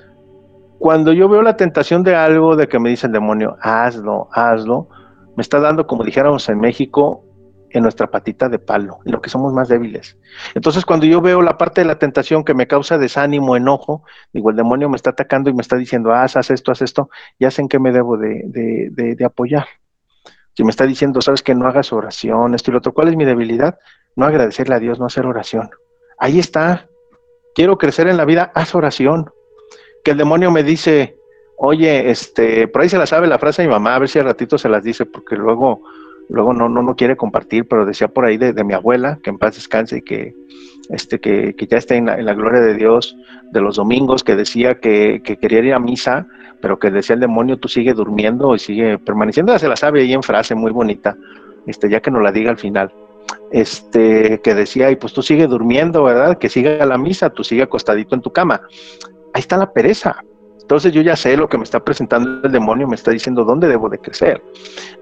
cuando yo veo la tentación de algo, de que me dice el demonio, hazlo, hazlo, me está dando, como dijéramos en México, en nuestra patita de palo, en lo que somos más débiles. Entonces, cuando yo veo la parte de la tentación que me causa desánimo, enojo, digo, el demonio me está atacando y me está diciendo, haz, haz esto, haz esto, ya sé en qué me debo de, apoyar. Si me está diciendo, sabes que no hagas oración, esto y lo otro, ¿cuál es mi debilidad? No agradecerle a Dios, no hacer oración. Ahí está. Quiero crecer en la vida, haz oración. Que el demonio me dice, Oye, este, por ahí se la sabe la frase de mi mamá, a ver si al ratito se las dice, porque luego, luego no, no, no quiere compartir, pero decía por ahí de, mi abuela, que en paz descanse y que, este, que, ya está en la, gloria de Dios, de los domingos, que decía que, que, quería ir a misa, pero que decía el demonio, tú sigue durmiendo y sigue permaneciendo, se la sabe ahí en frase muy bonita, este, ya que nos la diga al final este, que decía, y pues tú sigue durmiendo, ¿verdad? Que siga la misa, tú sigue acostadito en tu cama. Ahí está la pereza. Entonces yo ya sé lo que me está presentando el demonio, me está diciendo dónde debo de crecer,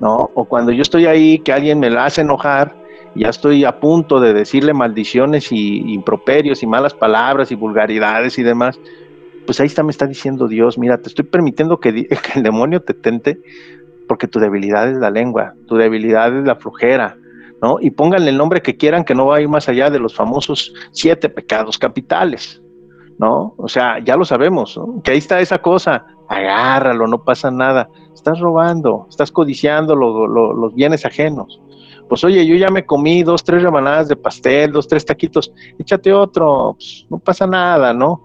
¿no? O cuando yo estoy ahí, que alguien me la hace enojar, ya estoy a punto de decirle maldiciones y improperios y malas palabras y vulgaridades y demás, pues ahí está, me está diciendo Dios, mira, te estoy permitiendo que, [laughs] el demonio te tente porque tu debilidad es la lengua, tu debilidad es la flojera, ¿no? Y pónganle el nombre que quieran, que no va a ir más allá de los famosos siete pecados capitales, ¿no? O sea, ya lo sabemos, que ahí está esa cosa, agárralo, no pasa nada. Estás robando, estás codiciando los bienes ajenos. Pues oye, yo ya me comí dos, tres rebanadas de pastel, dos, tres taquitos, échate otro, pues, no pasa nada, ¿no?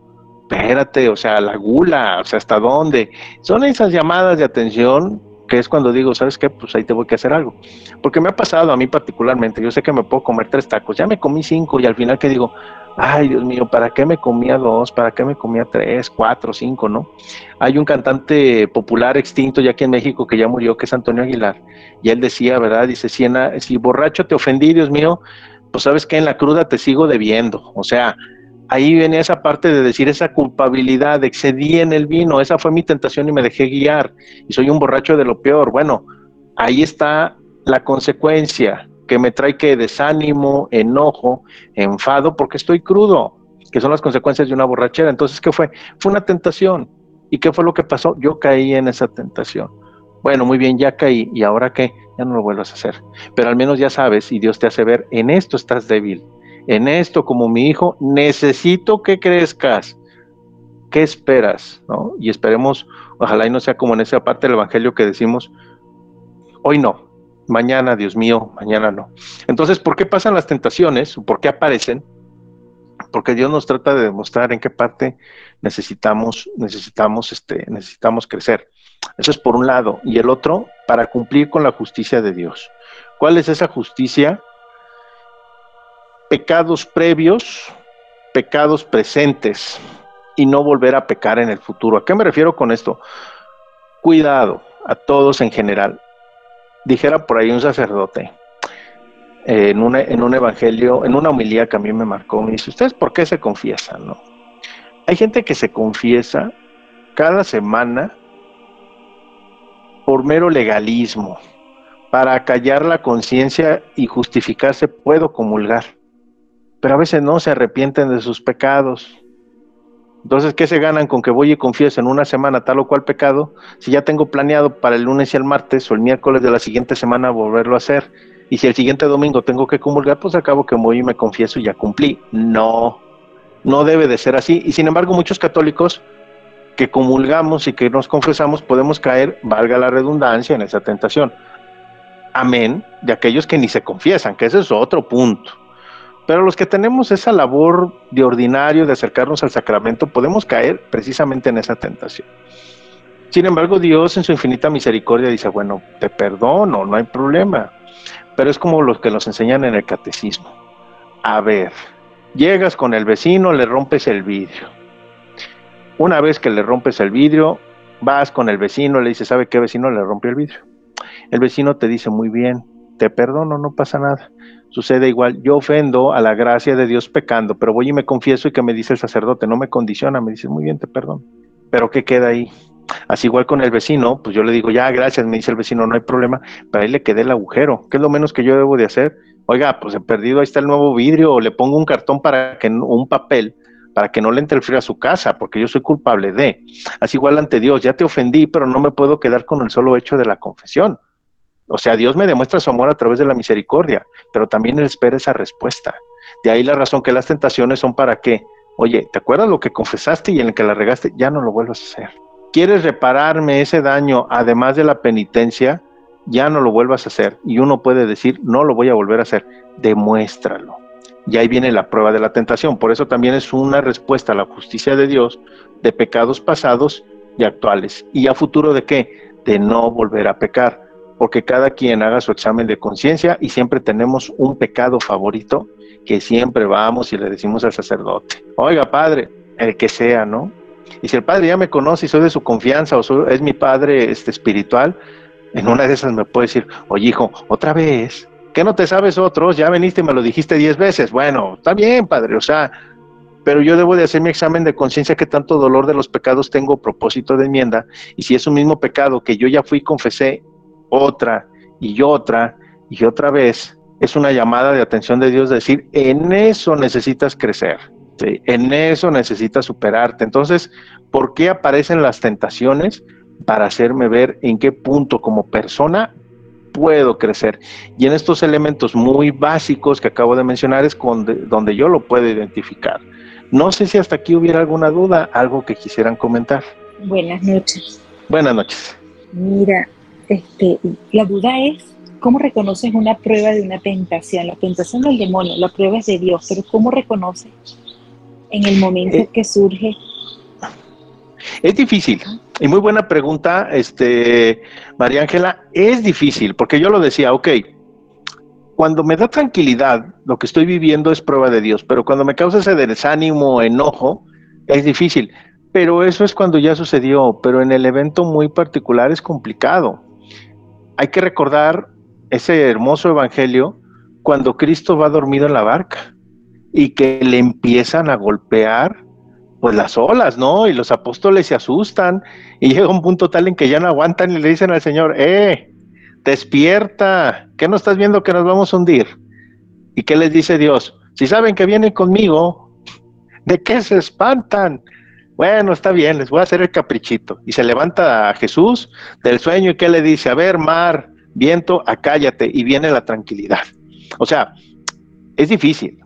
Espérate, o sea, la gula, o sea, ¿hasta dónde? Son esas llamadas de atención que es cuando digo, ¿sabes qué? Pues ahí te voy a hacer algo. Porque me ha pasado a mí particularmente, yo sé que me puedo comer tres tacos, ya me comí cinco y al final que digo, ay Dios mío, ¿para qué me comía dos? ¿Para qué me comía tres, cuatro, cinco, no? Hay un cantante popular extinto ya aquí en México que ya murió, que es Antonio Aguilar, y él decía, ¿verdad? Dice, si, si borracho te ofendí, Dios mío, pues sabes que en la cruda te sigo debiendo. O sea, ahí viene esa parte de decir esa culpabilidad, excedí en el vino, esa fue mi tentación y me dejé guiar y soy un borracho de lo peor. Bueno, ahí está la consecuencia que me trae que desánimo, enojo, enfado, porque estoy crudo, que son las consecuencias de una borrachera. Entonces, ¿qué fue? Fue una tentación. ¿Y qué fue lo que pasó? Yo caí en esa tentación. Bueno, muy bien, ya caí. ¿Y ahora qué? Ya no lo vuelvas a hacer. Pero al menos ya sabes y Dios te hace ver, en esto estás débil en esto como mi hijo, necesito que crezcas. ¿Qué esperas? ¿No? Y esperemos, ojalá y no sea como en esa parte del Evangelio que decimos, hoy no, mañana, Dios mío, mañana no. Entonces, ¿por qué pasan las tentaciones? ¿Por qué aparecen? Porque Dios nos trata de demostrar en qué parte necesitamos, necesitamos, este, necesitamos crecer. Eso es por un lado. Y el otro, para cumplir con la justicia de Dios. ¿Cuál es esa justicia? pecados previos, pecados presentes y no volver a pecar en el futuro. ¿A qué me refiero con esto? Cuidado a todos en general. Dijera por ahí un sacerdote en, en un evangelio, en una homilía que a mí me marcó, me dice, ¿ustedes por qué se confiesan? No? Hay gente que se confiesa cada semana por mero legalismo, para callar la conciencia y justificarse, puedo comulgar pero a veces no se arrepienten de sus pecados. Entonces, ¿qué se ganan con que voy y confieso en una semana tal o cual pecado? Si ya tengo planeado para el lunes y el martes o el miércoles de la siguiente semana volverlo a hacer. Y si el siguiente domingo tengo que comulgar, pues acabo que voy y me confieso y ya cumplí. No, no debe de ser así. Y sin embargo, muchos católicos que comulgamos y que nos confesamos podemos caer, valga la redundancia, en esa tentación. Amén, de aquellos que ni se confiesan, que ese es otro punto. Pero los que tenemos esa labor de ordinario de acercarnos al sacramento, podemos caer precisamente en esa tentación. Sin embargo, Dios en su infinita misericordia dice, bueno, te perdono, no hay problema. Pero es como los que nos enseñan en el catecismo. A ver, llegas con el vecino, le rompes el vidrio. Una vez que le rompes el vidrio, vas con el vecino, le dices, ¿sabe qué vecino le rompió el vidrio? El vecino te dice, muy bien, te perdono, no pasa nada sucede igual. Yo ofendo a la gracia de Dios pecando, pero voy y me confieso y que me dice el sacerdote, no me condiciona, me dice, muy bien, te perdono. Pero ¿qué queda ahí? Así igual con el vecino, pues yo le digo, ya, gracias, me dice el vecino, no hay problema, pero ahí le quedé el agujero. ¿Qué es lo menos que yo debo de hacer? Oiga, pues he perdido, ahí está el nuevo vidrio, o le pongo un cartón para que, un papel, para que no le entre el frío a su casa, porque yo soy culpable de. Así igual ante Dios, ya te ofendí, pero no me puedo quedar con el solo hecho de la confesión. O sea, Dios me demuestra su amor a través de la misericordia, pero también Él espera esa respuesta. De ahí la razón que las tentaciones son para qué. Oye, ¿te acuerdas lo que confesaste y en el que la regaste? Ya no lo vuelvas a hacer. ¿Quieres repararme ese daño además de la penitencia? Ya no lo vuelvas a hacer. Y uno puede decir, no lo voy a volver a hacer. Demuéstralo. Y ahí viene la prueba de la tentación. Por eso también es una respuesta a la justicia de Dios de pecados pasados y actuales. ¿Y a futuro de qué? De no volver a pecar, porque cada quien haga su examen de conciencia y siempre tenemos un pecado favorito que siempre vamos y le decimos al sacerdote, oiga padre, el que sea, ¿no? Y si el padre ya me conoce y soy de su confianza o es mi padre este, espiritual, en una de esas me puede decir, oye hijo, otra vez, ¿qué no te sabes otros? Ya veniste y me lo dijiste diez veces. Bueno, está bien, padre, o sea, pero yo debo de hacer mi examen de conciencia que tanto dolor de los pecados tengo propósito de enmienda, y si es un mismo pecado que yo ya fui confesé otra y otra y otra vez, es una llamada de atención de Dios de decir, en eso necesitas crecer, en eso necesitas superarte. Entonces, ¿por qué aparecen las tentaciones? Para hacerme ver en qué punto como persona puedo crecer. Y en estos elementos muy básicos que acabo de mencionar es donde yo lo puedo identificar. No sé si hasta aquí hubiera alguna duda, algo que quisieran comentar. Buenas noches. Buenas noches. Mira, este, la duda es, ¿cómo reconoces una prueba de una tentación? La tentación del demonio, la prueba es de Dios, pero ¿cómo reconoces en el momento eh, que surge? Es difícil. Y muy buena pregunta, este, María Ángela. Es difícil, porque yo lo decía, ok, cuando me da tranquilidad, lo que estoy viviendo es prueba de Dios, pero cuando me causa ese desánimo, enojo, es difícil. Pero eso es cuando ya sucedió, pero en el evento muy particular es complicado. Hay que recordar ese hermoso evangelio cuando Cristo va dormido en la barca y que le empiezan a golpear pues las olas, ¿no? Y los apóstoles se asustan y llega un punto tal en que ya no aguantan y le dicen al Señor, eh, despierta, ¿qué no estás viendo que nos vamos a hundir? ¿Y qué les dice Dios? Si saben que vienen conmigo, ¿de qué se espantan? Bueno, está bien, les voy a hacer el caprichito. Y se levanta a Jesús del sueño y ¿qué le dice? A ver, mar, viento, acállate y viene la tranquilidad. O sea, es difícil.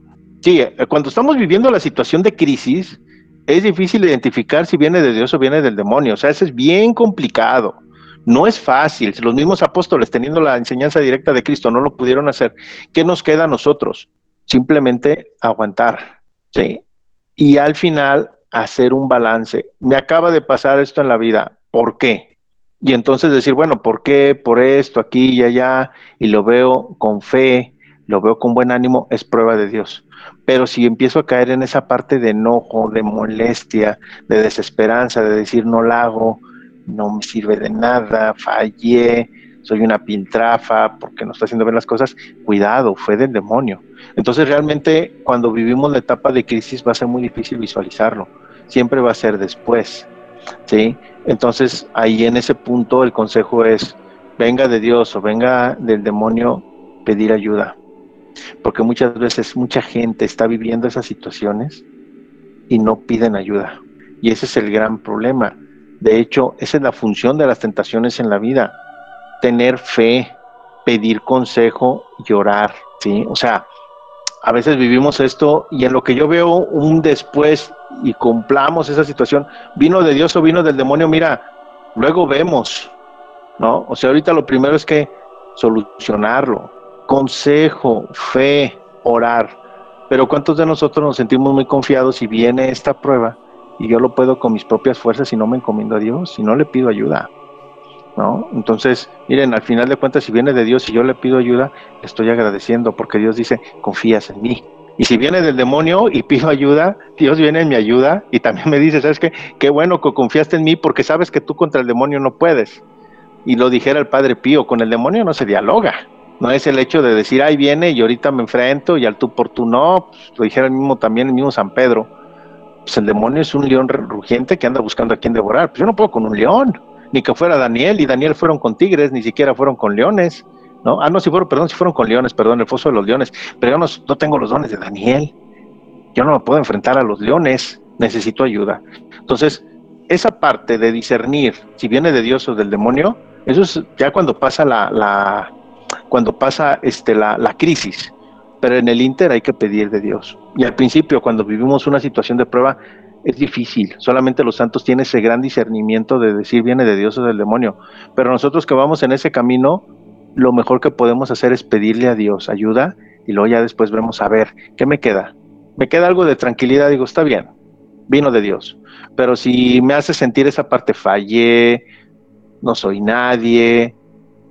Sí, eh, cuando estamos viviendo la situación de crisis, es difícil identificar si viene de Dios o viene del demonio. O sea, eso es bien complicado. No es fácil. Los mismos apóstoles, teniendo la enseñanza directa de Cristo, no lo pudieron hacer, ¿qué nos queda a nosotros? Simplemente aguantar, ¿sí? Y al final hacer un balance. Me acaba de pasar esto en la vida, ¿por qué? Y entonces decir, bueno, ¿por qué? Por esto, aquí y allá, y lo veo con fe, lo veo con buen ánimo, es prueba de Dios. Pero si empiezo a caer en esa parte de enojo, de molestia, de desesperanza, de decir no la hago, no me sirve de nada, fallé, soy una pintrafa porque no está haciendo bien las cosas, cuidado, fue del demonio. Entonces realmente cuando vivimos la etapa de crisis va a ser muy difícil visualizarlo, siempre va a ser después, ¿sí? Entonces ahí en ese punto el consejo es, venga de Dios o venga del demonio, pedir ayuda, porque muchas veces mucha gente está viviendo esas situaciones y no piden ayuda. Y ese es el gran problema de hecho, esa es la función de las tentaciones en la vida, tener fe, pedir consejo y orar, ¿sí? O sea, a veces vivimos esto y en lo que yo veo un después y cumplamos esa situación, vino de Dios o vino del demonio, mira, luego vemos, ¿no? O sea, ahorita lo primero es que solucionarlo, consejo, fe, orar. Pero ¿cuántos de nosotros nos sentimos muy confiados y viene esta prueba y yo lo puedo con mis propias fuerzas y no me encomiendo a Dios y no le pido ayuda. ¿No? Entonces, miren, al final de cuentas, si viene de Dios y yo le pido ayuda, estoy agradeciendo porque Dios dice, confías en mí. Y si viene del demonio y pido ayuda, Dios viene en mi ayuda y también me dice, ¿sabes qué? Qué bueno que confiaste en mí porque sabes que tú contra el demonio no puedes. Y lo dijera el Padre Pío, con el demonio no se dialoga. No es el hecho de decir, ahí viene y ahorita me enfrento y al tú por tú no. Pues, lo dijera el mismo también el mismo San Pedro pues el demonio es un león rugiente que anda buscando a quien devorar. Pues yo no puedo con un león, ni que fuera Daniel, y Daniel fueron con tigres, ni siquiera fueron con leones, ¿no? Ah, no, si fueron, perdón, si fueron con leones, perdón, el foso de los leones, pero yo no, no tengo los dones de Daniel. Yo no me puedo enfrentar a los leones, necesito ayuda. Entonces, esa parte de discernir si viene de Dios o del demonio, eso es ya cuando pasa la, cuando pasa este, la, la crisis pero en el Inter hay que pedir de Dios. Y al principio, cuando vivimos una situación de prueba, es difícil. Solamente los santos tienen ese gran discernimiento de decir viene de Dios o del demonio. Pero nosotros que vamos en ese camino, lo mejor que podemos hacer es pedirle a Dios ayuda y luego ya después vemos a ver, ¿qué me queda? Me queda algo de tranquilidad, digo, está bien. vino de Dios. Pero si me hace sentir esa parte, fallé, no soy nadie,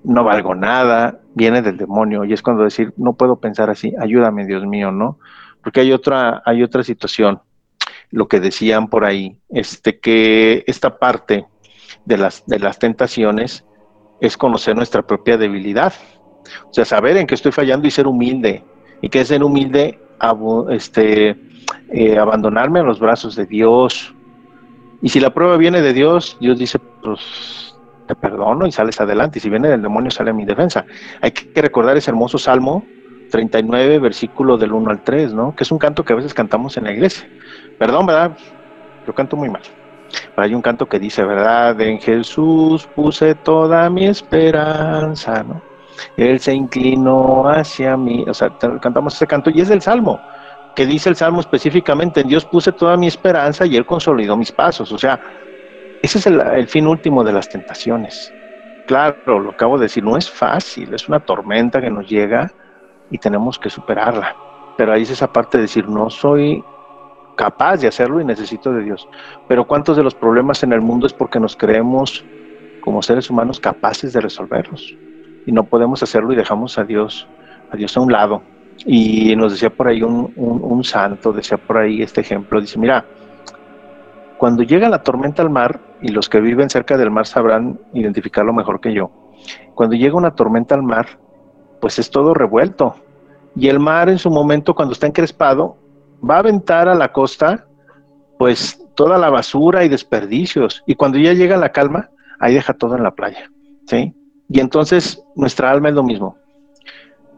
no valgo nada, viene del demonio. Y es cuando decir, no puedo pensar así, ayúdame, Dios mío, ¿no? Porque hay otra, hay otra situación, lo que decían por ahí, este, que esta parte de las, de las tentaciones es conocer nuestra propia debilidad. O sea, saber en qué estoy fallando y ser humilde. Y que es ser humilde, este, eh, abandonarme en los brazos de Dios. Y si la prueba viene de Dios, Dios dice, pues te perdono y sales adelante. Y si viene del demonio, sale a mi defensa. Hay que recordar ese hermoso Salmo 39, versículo del 1 al 3, ¿no? Que es un canto que a veces cantamos en la iglesia. Perdón, ¿verdad? Yo canto muy mal. Pero hay un canto que dice, ¿verdad? En Jesús puse toda mi esperanza, ¿no? Él se inclinó hacia mí. O sea, cantamos ese canto y es del Salmo que dice el Salmo específicamente, en Dios puse toda mi esperanza y Él consolidó mis pasos. O sea, ese es el, fin último de las tentaciones. Claro, lo acabo de decir, no es fácil, es una tormenta que nos llega y tenemos que superarla. Pero ahí es esa parte de decir, no soy capaz de hacerlo y necesito de Dios. Pero ¿cuántos de los problemas en el mundo es porque nos creemos como seres humanos capaces de resolverlos? Y no podemos hacerlo y dejamos a Dios, a Dios a un lado y nos decía por ahí un, santo, decía por ahí este ejemplo, dice, mira, cuando llega la tormenta al mar, y los que viven cerca del mar sabrán identificarlo mejor que yo, cuando llega una tormenta al mar, pues es todo revuelto. Y el mar en su momento, cuando está encrespado, va a aventar a la costa, pues toda la basura y desperdicios. Y cuando ya llega la calma, ahí deja todo en la playa. ¿sí? Y entonces nuestra alma es lo mismo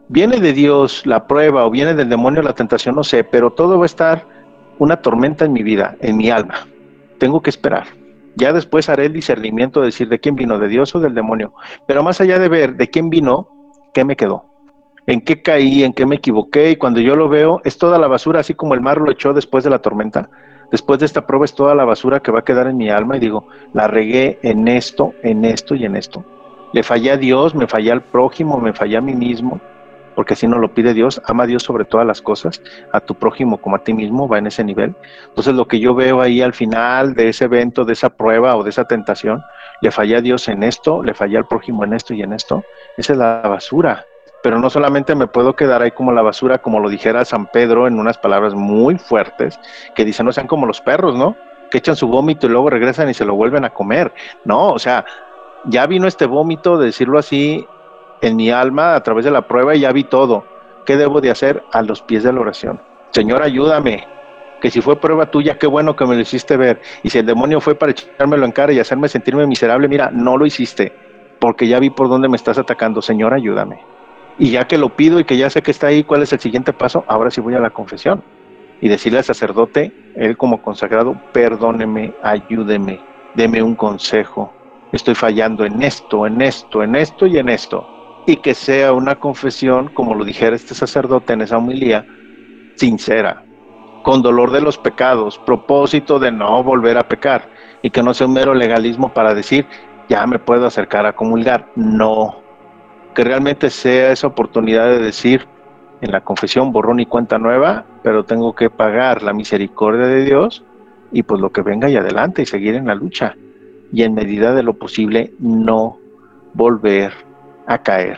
viene de Dios la prueba o viene del demonio la tentación, no sé, pero todo va a estar una tormenta en mi vida, en mi alma. Tengo que esperar. Ya después haré el discernimiento de decir de quién vino, de Dios o del demonio. Pero más allá de ver de quién vino, ¿qué me quedó? ¿En qué caí? ¿En qué me equivoqué? Y cuando yo lo veo, es toda la basura, así como el mar lo echó después de la tormenta. Después de esta prueba es toda la basura que va a quedar en mi alma y digo, la regué en esto, en esto y en esto. Le fallé a Dios, me fallé al prójimo, me fallé a mí mismo, porque así nos lo pide Dios, ama a Dios sobre todas las cosas, a tu prójimo como a ti mismo, va en ese nivel. Entonces lo que yo veo ahí al final de ese evento, de esa prueba o de esa tentación, le fallé a Dios en esto, le fallé al prójimo en esto y en esto, esa es la basura. Pero no solamente me puedo quedar ahí como la basura, como lo dijera San Pedro en unas palabras muy fuertes, que dicen, no sean como los perros, ¿no? Que echan su vómito y luego regresan y se lo vuelven a comer. No, o sea, ya vino este vómito, de decirlo así, en mi alma a través de la prueba y ya vi todo. ¿Qué debo de hacer? A los pies de la oración. Señor, ayúdame. Que si fue prueba tuya, qué bueno que me lo hiciste ver. Y si el demonio fue para echármelo en cara y hacerme sentirme miserable, mira, no lo hiciste, porque ya vi por dónde me estás atacando. Señor, ayúdame. Y ya que lo pido y que ya sé que está ahí, ¿cuál es el siguiente paso? Ahora sí voy a la confesión y decirle al sacerdote, él como consagrado, perdóneme, ayúdeme, deme un consejo. Estoy fallando en esto, en esto, en esto y en esto y que sea una confesión, como lo dijera este sacerdote en esa homilía, sincera, con dolor de los pecados, propósito de no volver a pecar y que no sea un mero legalismo para decir, ya me puedo acercar a comulgar. No, que realmente sea esa oportunidad de decir en la confesión borrón y cuenta nueva, pero tengo que pagar la misericordia de Dios y pues lo que venga y adelante y seguir en la lucha y en medida de lo posible no volver a caer.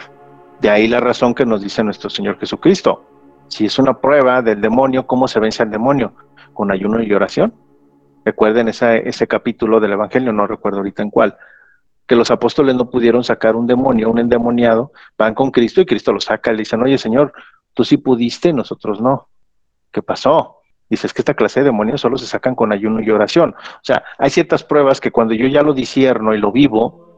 De ahí la razón que nos dice nuestro Señor Jesucristo. Si es una prueba del demonio, ¿cómo se vence al demonio? Con ayuno y oración. Recuerden ese capítulo del Evangelio, no recuerdo ahorita en cuál, que los apóstoles no pudieron sacar un demonio, un endemoniado, van con Cristo y Cristo lo saca, le dicen, oye Señor, tú sí pudiste, nosotros no. ¿Qué pasó? Dice, es que esta clase de demonios solo se sacan con ayuno y oración. O sea, hay ciertas pruebas que cuando yo ya lo disierno y lo vivo,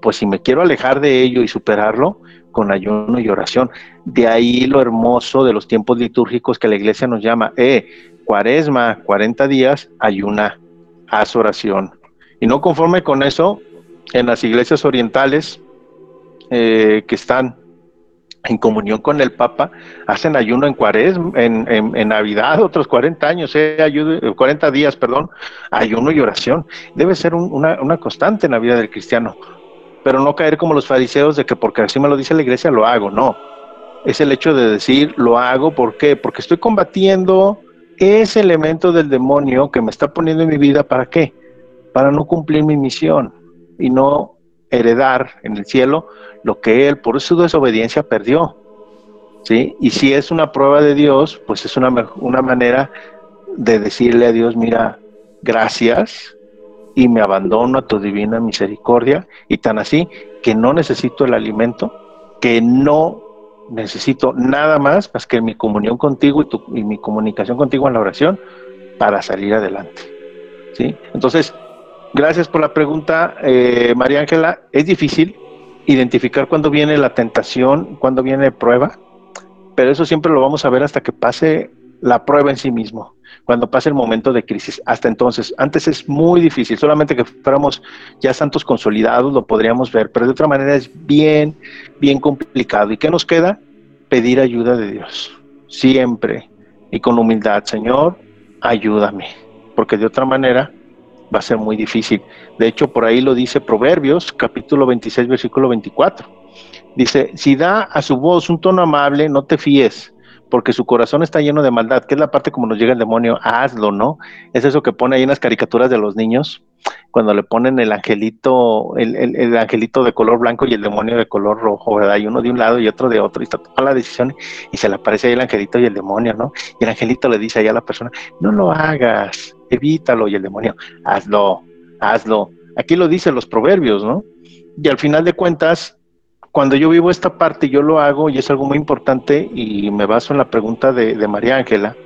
pues si me quiero alejar de ello y superarlo, con ayuno y oración. De ahí lo hermoso de los tiempos litúrgicos que la iglesia nos llama, eh, cuaresma, 40 días, ayuna, haz oración. Y no conforme con eso, en las iglesias orientales eh, que están en comunión con el Papa, hacen ayuno en cuaresma, en, Navidad, otros 40 años, eh, 40 días, perdón, ayuno y oración. Debe ser una constante en la vida del cristiano pero no caer como los fariseos de que porque así me lo dice la iglesia lo hago, no. Es el hecho de decir lo hago, ¿por qué? Porque estoy combatiendo ese elemento del demonio que me está poniendo en mi vida, ¿para qué? Para no cumplir mi misión y no heredar en el cielo lo que él, por su desobediencia, perdió. ¿Sí? Y si es una prueba de Dios, pues es una, una manera de decirle a Dios, mira, gracias y me abandono a tu divina misericordia y tan así que no necesito el alimento, que no necesito nada más más que mi comunión contigo y, mi comunicación contigo en la oración para salir adelante. ¿sí? Entonces, gracias por la pregunta, eh, María Ángela. Es difícil identificar cuándo viene la tentación, cuándo viene prueba, pero eso siempre lo vamos a ver hasta que pase la prueba en sí mismo, cuando pase el momento de crisis. Hasta entonces, antes es muy difícil, solamente que fuéramos ya santos consolidados lo podríamos ver, pero de otra manera es bien, bien complicado. ¿Y qué nos queda? Pedir ayuda de Dios, siempre, y con humildad, Señor, ayúdame, porque de otra manera va a ser muy difícil. De hecho, por ahí lo dice Proverbios, capítulo 26, versículo 24. Dice, si da a su voz un tono amable, no te fíes, porque su corazón está lleno de maldad, que es la parte como nos llega el demonio, hazlo, ¿no? Es eso que pone ahí en las caricaturas de los niños, cuando le ponen el angelito, el, angelito de color blanco y el demonio de color rojo, ¿verdad? Y uno de un lado y otro de otro, y está toda la decisión, y se le aparece ahí el angelito y el demonio, ¿no? Y el angelito le dice ahí a la persona, no lo hagas, evítalo, y el demonio, hazlo, hazlo. Aquí lo dicen los proverbios, ¿no? Y al final de cuentas, cuando yo vivo esta parte, yo lo hago y es algo muy importante y me baso en la pregunta de, María Ángela.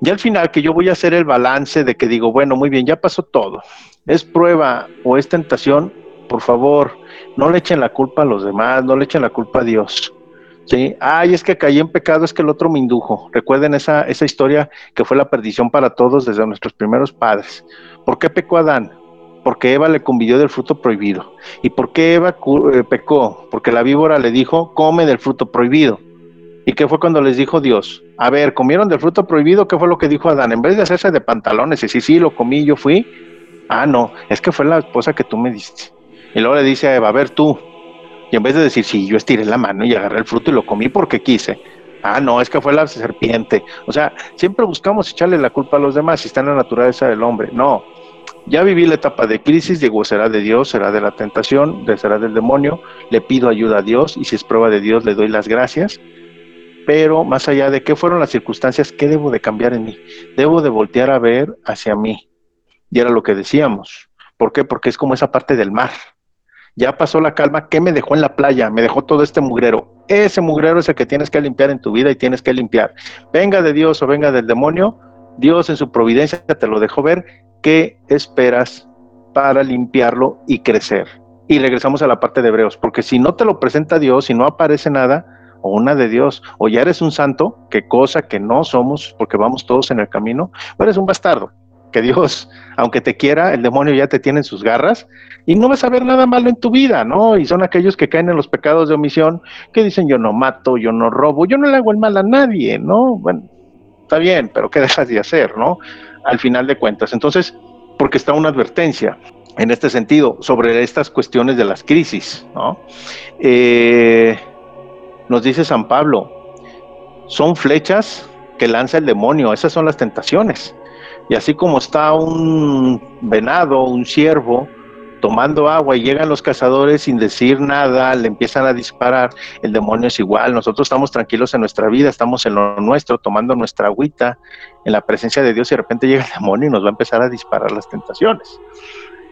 Y al final que yo voy a hacer el balance de que digo, bueno, muy bien, ya pasó todo. Es prueba o es tentación, por favor, no le echen la culpa a los demás, no le echen la culpa a Dios. ¿sí? Ay, es que caí en pecado, es que el otro me indujo. Recuerden esa, esa historia que fue la perdición para todos desde nuestros primeros padres. ¿Por qué pecó Adán? Porque Eva le convidió del fruto prohibido. ¿Y por qué Eva eh, pecó? Porque la víbora le dijo, come del fruto prohibido. ¿Y qué fue cuando les dijo Dios? A ver, ¿comieron del fruto prohibido? ¿Qué fue lo que dijo Adán? En vez de hacerse de pantalones y sí, sí, lo comí, yo fui. Ah, no, es que fue la esposa que tú me diste. Y luego le dice a Eva, a ver tú. Y en vez de decir, sí, yo estiré la mano y agarré el fruto y lo comí porque quise. Ah, no, es que fue la serpiente. O sea, siempre buscamos echarle la culpa a los demás si está en la naturaleza del hombre. No, ya viví la etapa de crisis, digo, será de Dios, será de la tentación, será del demonio, le pido ayuda a Dios y si es prueba de Dios le doy las gracias, pero más allá de qué fueron las circunstancias, ¿qué debo de cambiar en mí? Debo de voltear a ver hacia mí. Y era lo que decíamos. ¿Por qué? Porque es como esa parte del mar. Ya pasó la calma, ¿qué me dejó en la playa? Me dejó todo este mugrero. Ese mugrero es el que tienes que limpiar en tu vida y tienes que limpiar. Venga de Dios o venga del demonio, Dios en su providencia te lo dejó ver ¿qué esperas para limpiarlo y crecer? Y regresamos a la parte de Hebreos, porque si no te lo presenta Dios, si no aparece nada, o una de Dios, o ya eres un santo, qué cosa que no somos, porque vamos todos en el camino, o eres un bastardo, que Dios, aunque te quiera, el demonio ya te tiene en sus garras y no vas a ver nada malo en tu vida, ¿no? Y son aquellos que caen en los pecados de omisión, que dicen yo no mato, yo no robo, yo no le hago el mal a nadie, ¿no? Bueno, está bien, pero ¿qué dejas de hacer, no? al final de cuentas. Entonces, porque está una advertencia en este sentido sobre estas cuestiones de las crisis, ¿no? Eh, nos dice San Pablo, son flechas que lanza el demonio, esas son las tentaciones. Y así como está un venado, un ciervo, tomando agua y llegan los cazadores sin decir nada, le empiezan a disparar, el demonio es igual, nosotros estamos tranquilos en nuestra vida, estamos en lo nuestro, tomando nuestra agüita en la presencia de Dios y de repente llega el demonio y nos va a empezar a disparar las tentaciones.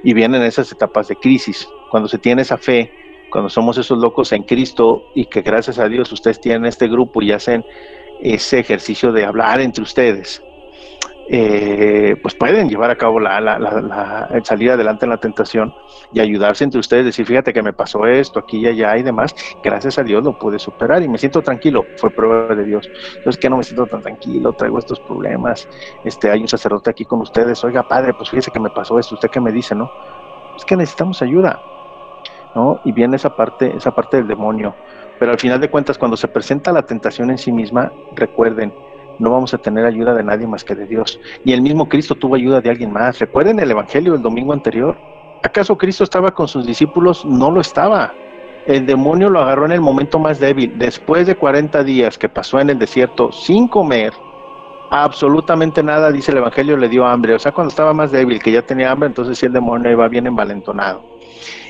Y vienen esas etapas de crisis, cuando se tiene esa fe, cuando somos esos locos en Cristo y que gracias a Dios ustedes tienen este grupo y hacen ese ejercicio de hablar entre ustedes, eh, pues pueden llevar a cabo la, la, la, salir adelante en la tentación y ayudarse entre ustedes, decir, fíjate que me pasó esto, aquí y allá y demás, gracias a Dios lo pude superar y me siento tranquilo, fue prueba de Dios. Entonces, que no me siento tan tranquilo, traigo estos problemas, este, hay un sacerdote aquí con ustedes, oiga, padre, pues fíjese que me pasó esto, usted qué me dice, ¿no? Es que necesitamos ayuda, ¿no? Y viene esa parte, esa parte del demonio. Pero al final de cuentas, cuando se presenta la tentación en sí misma, recuerden, no vamos a tener ayuda de nadie más que de Dios. Y el mismo Cristo tuvo ayuda de alguien más. Recuerden el Evangelio del domingo anterior. ¿Acaso Cristo estaba con sus discípulos? No lo estaba. El demonio lo agarró en el momento más débil. Después de 40 días que pasó en el desierto sin comer, absolutamente nada, dice el Evangelio, le dio hambre. O sea, cuando estaba más débil, que ya tenía hambre, entonces sí el demonio iba bien envalentonado.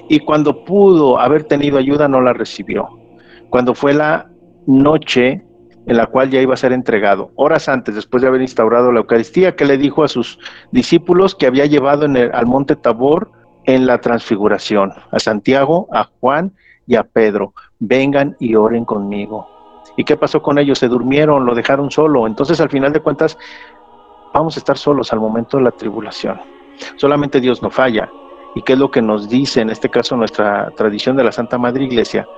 Y cuando pudo haber tenido ayuda, no la recibió. Cuando fue la noche en la cual ya iba a ser entregado, horas antes, después de haber instaurado la Eucaristía, que le dijo a sus discípulos que había llevado en el, al monte Tabor en la transfiguración, a Santiago, a Juan y a Pedro, vengan y oren conmigo. ¿Y qué pasó con ellos? Se durmieron, lo dejaron solo. Entonces, al final de cuentas, vamos a estar solos al momento de la tribulación. Solamente Dios no falla. ¿Y qué es lo que nos dice, en este caso, nuestra tradición de la Santa Madre Iglesia?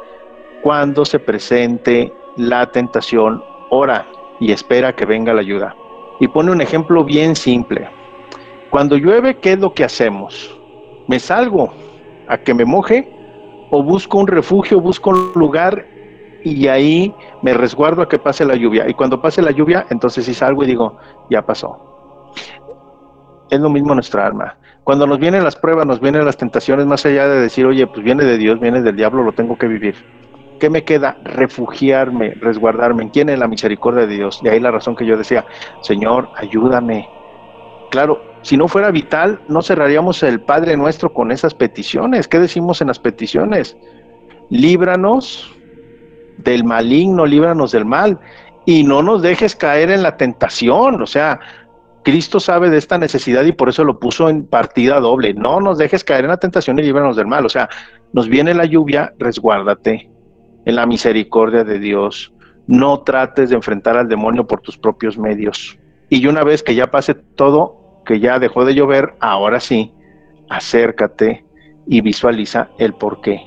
Cuando se presente la tentación, ora y espera que venga la ayuda. Y pone un ejemplo bien simple. Cuando llueve, ¿qué es lo que hacemos? ¿Me salgo a que me moje? ¿O busco un refugio, busco un lugar y ahí me resguardo a que pase la lluvia. Y cuando pase la lluvia, entonces sí salgo y digo, ya pasó. Es lo mismo nuestra alma. Cuando nos vienen las pruebas, nos vienen las tentaciones, más allá de decir, oye, pues viene de Dios, viene del diablo, lo tengo que vivir. ¿Qué me queda? Refugiarme, resguardarme. ¿En quién? En la misericordia de Dios. De ahí la razón que yo decía, Señor, ayúdame. Claro, si no fuera vital, no cerraríamos el Padre nuestro con esas peticiones. ¿Qué decimos en las peticiones? Líbranos del maligno, líbranos del mal, y no nos dejes caer en la tentación, o sea, Cristo sabe de esta necesidad y por eso lo puso en partida doble, no nos dejes caer en la tentación y líbranos del mal, o sea, nos viene la lluvia, resguárdate en la misericordia de Dios, no trates de enfrentar al demonio por tus propios medios. Y una vez que ya pase todo, que ya dejó de llover, ahora sí, acércate y visualiza el porqué.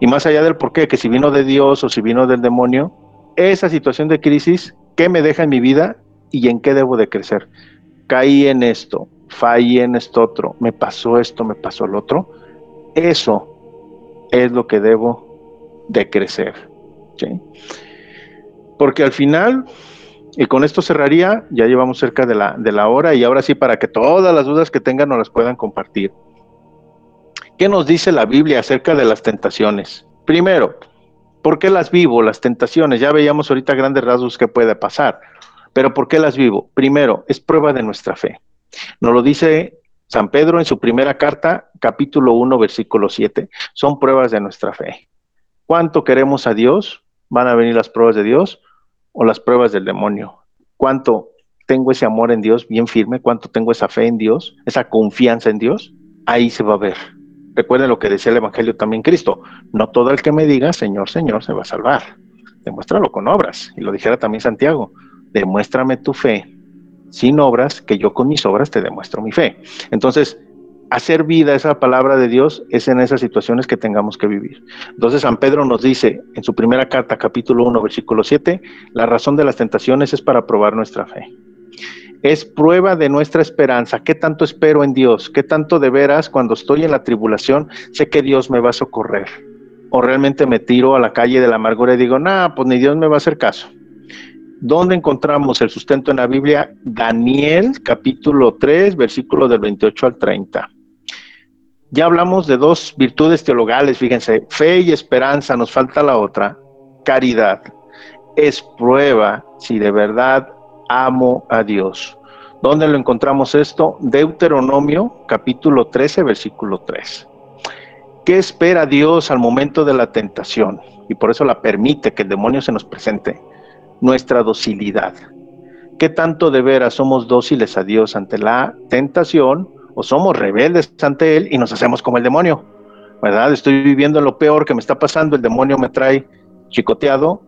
Y más allá del por qué, que si vino de Dios o si vino del demonio, esa situación de crisis, ¿qué me deja en mi vida y en qué debo de crecer? Caí en esto, fallé en esto otro, me pasó esto, me pasó el otro. Eso es lo que debo de crecer. Porque al final, y con esto cerraría, ya llevamos cerca de la, de la hora y ahora sí para que todas las dudas que tengan nos las puedan compartir. ¿Qué nos dice la Biblia acerca de las tentaciones? Primero, ¿por qué las vivo, las tentaciones? Ya veíamos ahorita grandes rasgos que puede pasar, pero ¿por qué las vivo? Primero, es prueba de nuestra fe. Nos lo dice San Pedro en su primera carta, capítulo 1, versículo 7. Son pruebas de nuestra fe. ¿Cuánto queremos a Dios? ¿Van a venir las pruebas de Dios o las pruebas del demonio? ¿Cuánto tengo ese amor en Dios bien firme? ¿Cuánto tengo esa fe en Dios? ¿Esa confianza en Dios? Ahí se va a ver Recuerden lo que decía el Evangelio también Cristo, no todo el que me diga Señor, Señor se va a salvar. Demuéstralo con obras. Y lo dijera también Santiago, demuéstrame tu fe sin obras, que yo con mis obras te demuestro mi fe. Entonces, hacer vida esa palabra de Dios es en esas situaciones que tengamos que vivir. Entonces San Pedro nos dice en su primera carta, capítulo 1, versículo 7, la razón de las tentaciones es para probar nuestra fe es prueba de nuestra esperanza. ¿Qué tanto espero en Dios? ¿Qué tanto de veras cuando estoy en la tribulación sé que Dios me va a socorrer? ¿O realmente me tiro a la calle de la amargura y digo, nah, pues ni Dios me va a hacer caso? ¿Dónde encontramos el sustento en la Biblia? Daniel capítulo 3, versículo del 28 al 30. Ya hablamos de dos virtudes teologales, fíjense, fe y esperanza, nos falta la otra, caridad. Es prueba si de verdad amo a Dios. ¿Dónde lo encontramos esto? Deuteronomio capítulo 13, versículo 3. ¿Qué espera Dios al momento de la tentación? Y por eso la permite que el demonio se nos presente. Nuestra docilidad. ¿Qué tanto de veras somos dóciles a Dios ante la tentación o somos rebeldes ante Él y nos hacemos como el demonio? ¿Verdad? Estoy viviendo lo peor que me está pasando, el demonio me trae chicoteado.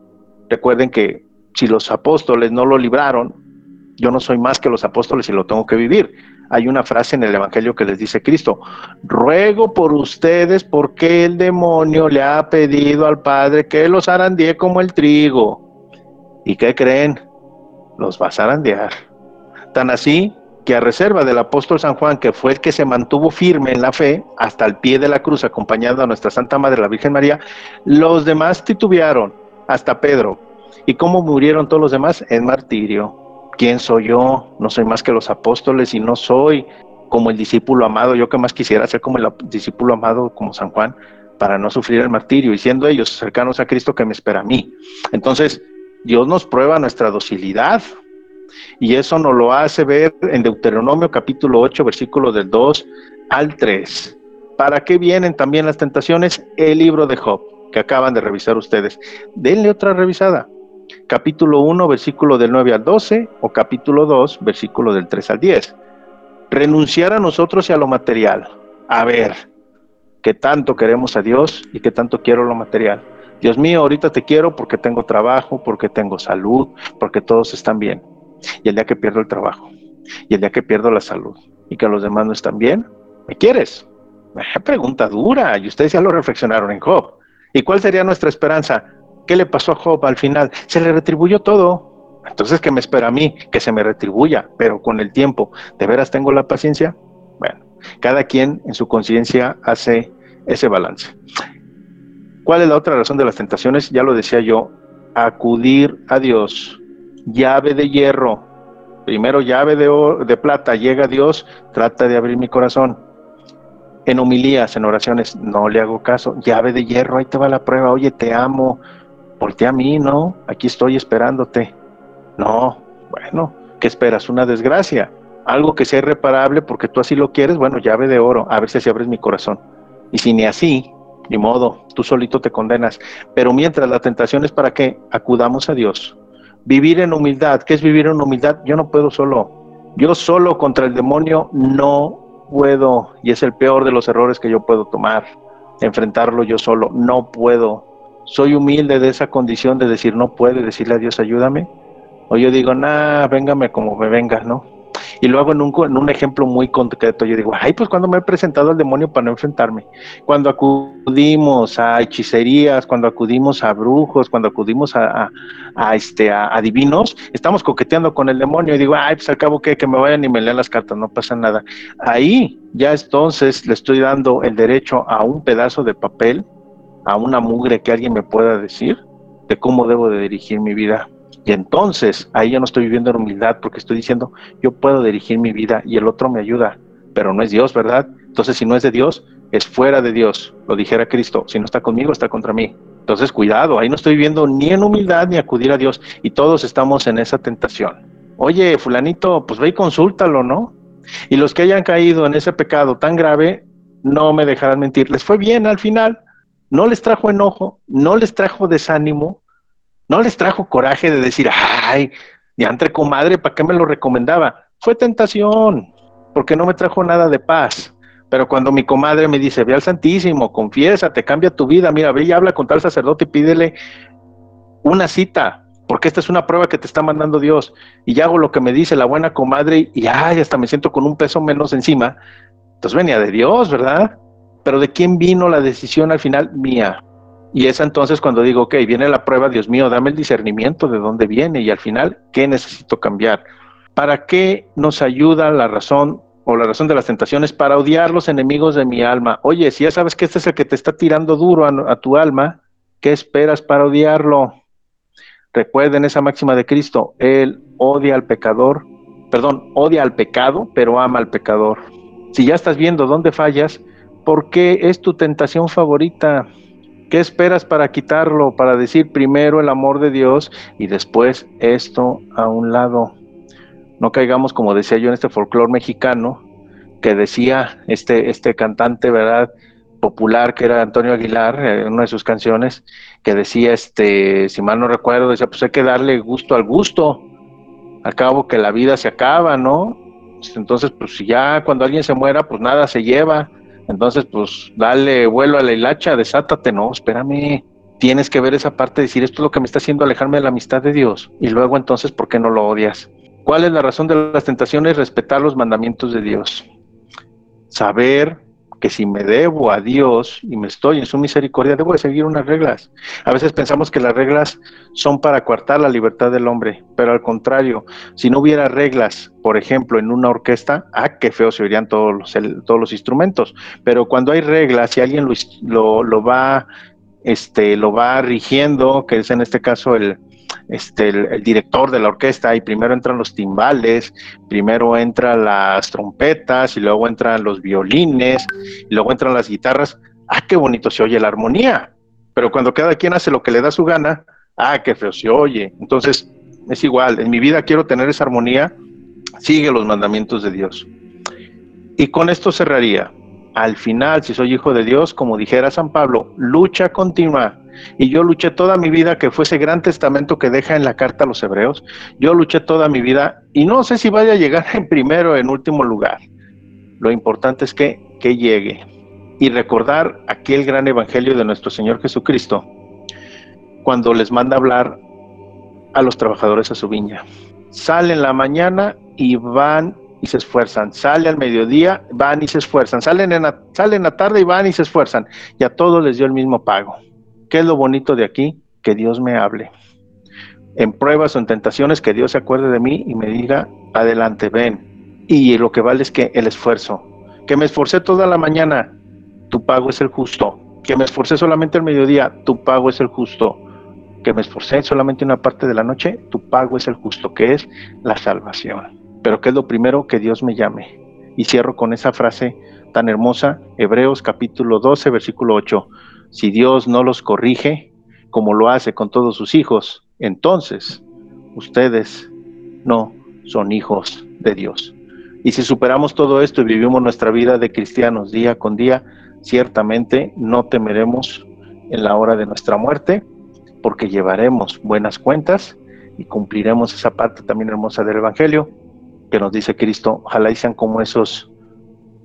Recuerden que si los apóstoles no lo libraron, yo no soy más que los apóstoles y lo tengo que vivir. Hay una frase en el Evangelio que les dice Cristo, ruego por ustedes porque el demonio le ha pedido al Padre que los arandee como el trigo. ¿Y qué creen? Los va a zarandear. Tan así que a reserva del apóstol San Juan, que fue el que se mantuvo firme en la fe hasta el pie de la cruz, acompañando a nuestra Santa Madre, la Virgen María, los demás titubearon, hasta Pedro, ¿Y cómo murieron todos los demás? En martirio. ¿Quién soy yo? No soy más que los apóstoles y no soy como el discípulo amado. Yo que más quisiera ser como el discípulo amado, como San Juan, para no sufrir el martirio y siendo ellos cercanos a Cristo que me espera a mí. Entonces, Dios nos prueba nuestra docilidad. Y eso nos lo hace ver en Deuteronomio capítulo 8, versículo del 2 al 3. ¿Para qué vienen también las tentaciones? El libro de Job, que acaban de revisar ustedes. Denle otra revisada. Capítulo 1, versículo del 9 al 12 o capítulo 2, versículo del 3 al 10. Renunciar a nosotros y a lo material. A ver, ¿qué tanto queremos a Dios y qué tanto quiero lo material? Dios mío, ahorita te quiero porque tengo trabajo, porque tengo salud, porque todos están bien. Y el día que pierdo el trabajo, y el día que pierdo la salud, y que los demás no están bien, ¿me quieres? Pregunta dura, y ustedes ya lo reflexionaron en Job. ¿Y cuál sería nuestra esperanza? ¿Qué le pasó a Job al final? Se le retribuyó todo. Entonces, ¿qué me espera a mí? Que se me retribuya, pero con el tiempo, ¿de veras tengo la paciencia? Bueno, cada quien en su conciencia hace ese balance. ¿Cuál es la otra razón de las tentaciones? Ya lo decía yo, acudir a Dios, llave de hierro. Primero llave de, de plata, llega Dios, trata de abrir mi corazón en homilías, en oraciones, no le hago caso, llave de hierro, ahí te va la prueba, oye, te amo, voltea a mí, ¿no? Aquí estoy esperándote. No, bueno, ¿qué esperas? Una desgracia, algo que sea irreparable porque tú así lo quieres, bueno, llave de oro, a ver si así abres mi corazón. Y si ni así, ni modo, tú solito te condenas. Pero mientras la tentación es para que acudamos a Dios. Vivir en humildad, ¿qué es vivir en humildad? Yo no puedo solo. Yo solo contra el demonio no puedo, y es el peor de los errores que yo puedo tomar, enfrentarlo yo solo, no puedo. Soy humilde de esa condición de decir no puede, decirle a Dios ayúdame. O yo digo, nah, véngame como me venga, ¿no? Y lo hago en un, ejemplo muy concreto. Yo digo, ay, pues cuando me he presentado al demonio para no enfrentarme. Cuando acudimos a hechicerías, cuando acudimos a brujos, cuando acudimos a, a, este, a, divinos, estamos coqueteando con el demonio y digo, ay, pues al cabo que, que me vayan y me lean las cartas, no pasa nada. Ahí ya entonces le estoy dando el derecho a un pedazo de papel, a una mugre que alguien me pueda decir de cómo debo de dirigir mi vida. Y entonces ahí yo no estoy viviendo en humildad porque estoy diciendo, yo puedo dirigir mi vida y el otro me ayuda, pero no es Dios, ¿verdad? Entonces si no es de Dios, es fuera de Dios, lo dijera Cristo, si no está conmigo, está contra mí. Entonces cuidado, ahí no estoy viviendo ni en humildad ni acudir a Dios y todos estamos en esa tentación. Oye, fulanito, pues ve y consúltalo, ¿no? Y los que hayan caído en ese pecado tan grave, no me dejarán mentir, les fue bien al final, no les trajo enojo, no les trajo desánimo, no les trajo coraje de decir, ay, ya entre comadre, ¿para qué me lo recomendaba? Fue tentación, porque no me trajo nada de paz. Pero cuando mi comadre me dice, ve al Santísimo, confiesa, te cambia tu vida, mira, ve y habla con tal sacerdote y pídele una cita, porque esta es una prueba que te está mandando Dios. Y ya hago lo que me dice la buena comadre y ay, hasta me siento con un peso menos encima. Entonces venía de Dios, ¿verdad? Pero ¿de quién vino la decisión al final? Mía. Y es entonces cuando digo, ok, viene la prueba, Dios mío, dame el discernimiento de dónde viene y al final, ¿qué necesito cambiar? ¿Para qué nos ayuda la razón o la razón de las tentaciones? Para odiar los enemigos de mi alma. Oye, si ya sabes que este es el que te está tirando duro a, a tu alma, ¿qué esperas para odiarlo? Recuerden esa máxima de Cristo, Él odia al pecador, perdón, odia al pecado, pero ama al pecador. Si ya estás viendo dónde fallas, ¿por qué es tu tentación favorita? ¿Qué esperas para quitarlo? Para decir primero el amor de Dios y después esto a un lado. No caigamos, como decía yo, en este folclore mexicano, que decía este, este cantante, ¿verdad? popular que era Antonio Aguilar, en una de sus canciones, que decía, este, si mal no recuerdo, decía, pues hay que darle gusto al gusto, al cabo que la vida se acaba, ¿no? Entonces, pues si ya cuando alguien se muera, pues nada se lleva, entonces, pues dale vuelo a la hilacha, desátate, no, espérame. Tienes que ver esa parte, decir esto es lo que me está haciendo alejarme de la amistad de Dios. Y luego entonces, ¿por qué no lo odias? ¿Cuál es la razón de las tentaciones? Respetar los mandamientos de Dios. Saber que si me debo a Dios y me estoy en su misericordia, debo de seguir unas reglas. A veces pensamos que las reglas son para coartar la libertad del hombre, pero al contrario, si no hubiera reglas, por ejemplo, en una orquesta, ah, qué feo se oirían todos los, todos los instrumentos, pero cuando hay reglas, si alguien lo, lo va este, lo va rigiendo, que es en este caso el, este, el, director de la orquesta y primero entran los timbales, primero entran las trompetas y luego entran los violines y luego entran las guitarras. Ah, qué bonito se oye la armonía. Pero cuando cada quien hace lo que le da su gana, ah, qué feo se oye. Entonces, es igual. En mi vida quiero tener esa armonía. Sigue los mandamientos de Dios. Y con esto cerraría. Al final, si soy hijo de Dios, como dijera San Pablo, lucha continua. Y yo luché toda mi vida, que fue ese gran testamento que deja en la carta a los hebreos. Yo luché toda mi vida y no sé si vaya a llegar [laughs] en primero o en último lugar. Lo importante es que, que llegue y recordar aquel gran evangelio de nuestro Señor Jesucristo cuando les manda hablar a los trabajadores a su viña. Salen la mañana y van y se esfuerzan. Sale al mediodía, van y se esfuerzan. Salen en salen la tarde y van y se esfuerzan. Y a todos les dio el mismo pago. ¿Qué es lo bonito de aquí? Que Dios me hable. En pruebas o en tentaciones, que Dios se acuerde de mí y me diga, adelante, ven. Y lo que vale es que el esfuerzo. Que me esforcé toda la mañana, tu pago es el justo. Que me esforcé solamente el mediodía, tu pago es el justo. Que me esforcé solamente una parte de la noche, tu pago es el justo, que es la salvación. Pero que es lo primero que Dios me llame. Y cierro con esa frase tan hermosa, Hebreos capítulo 12, versículo 8. Si Dios no los corrige, como lo hace con todos sus hijos, entonces ustedes no son hijos de Dios. Y si superamos todo esto y vivimos nuestra vida de cristianos día con día, ciertamente no temeremos en la hora de nuestra muerte, porque llevaremos buenas cuentas y cumpliremos esa parte también hermosa del Evangelio que nos dice Cristo, ojalá y sean como esos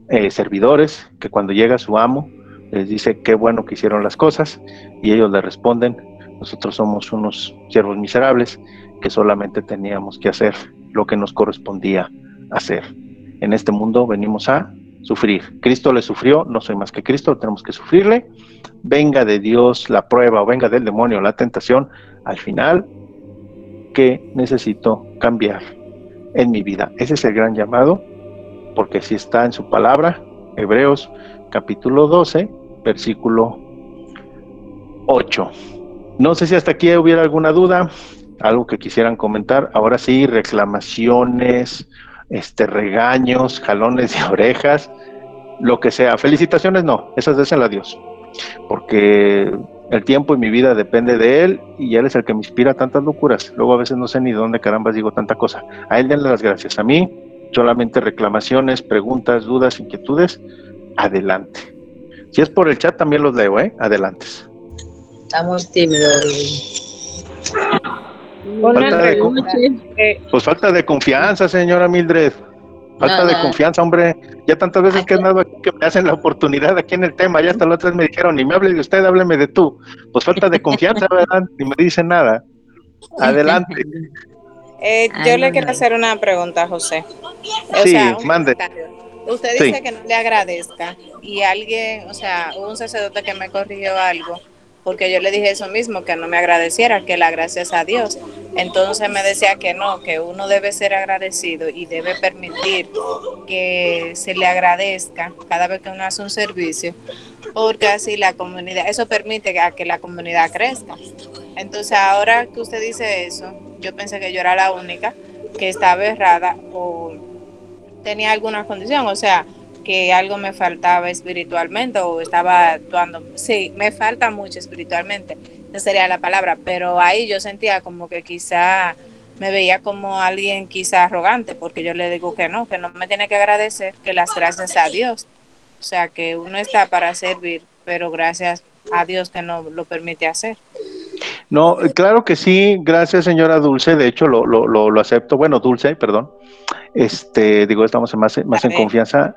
eh, servidores que cuando llega su amo les dice qué bueno que hicieron las cosas y ellos le responden, nosotros somos unos siervos miserables que solamente teníamos que hacer lo que nos correspondía hacer. En este mundo venimos a sufrir. Cristo le sufrió, no soy más que Cristo, tenemos que sufrirle. Venga de Dios la prueba o venga del demonio la tentación, al final, que necesito cambiar en mi vida? Ese es el gran llamado, porque si está en su palabra, Hebreos capítulo 12, versículo 8. No sé si hasta aquí hubiera alguna duda, algo que quisieran comentar. Ahora sí, reclamaciones, este, regaños, jalones de [laughs] orejas, lo que sea. Felicitaciones no, esas desen a Dios, porque el tiempo y mi vida depende de Él y Él es el que me inspira tantas locuras. Luego a veces no sé ni dónde caramba digo tanta cosa. A Él denle las gracias. A mí solamente reclamaciones, preguntas, dudas, inquietudes. Adelante. Si es por el chat también los leo, ¿eh? Adelante. Estamos tímidos. pues falta de confianza, señora Mildred. Falta de confianza, hombre. Ya tantas veces que he andado aquí que me hacen la oportunidad aquí en el tema, ya hasta las otras me dijeron, ni me hable de usted, hábleme de tú. Pues falta de confianza, [laughs] ¿verdad? Ni me dice nada. Adelante. Eh, yo le quiero hacer una pregunta, José. sí, mande. Usted dice que no le agradezca y alguien, o sea, un sacerdote que me corrigió algo porque yo le dije eso mismo, que no me agradeciera, que la gracias a Dios. Entonces me decía que no, que uno debe ser agradecido y debe permitir que se le agradezca cada vez que uno hace un servicio, porque así la comunidad, eso permite que, que la comunidad crezca. Entonces ahora que usted dice eso, yo pensé que yo era la única que estaba errada o tenía alguna condición, o sea, que algo me faltaba espiritualmente o estaba actuando. Sí, me falta mucho espiritualmente, esa sería la palabra, pero ahí yo sentía como que quizá me veía como alguien quizá arrogante, porque yo le digo que no, que no me tiene que agradecer, que las gracias a Dios. O sea, que uno está para servir, pero gracias a Dios que no lo permite hacer. No, claro que sí, gracias señora Dulce, de hecho lo, lo, lo, acepto, bueno, Dulce, perdón, este, digo, estamos más, más en confianza,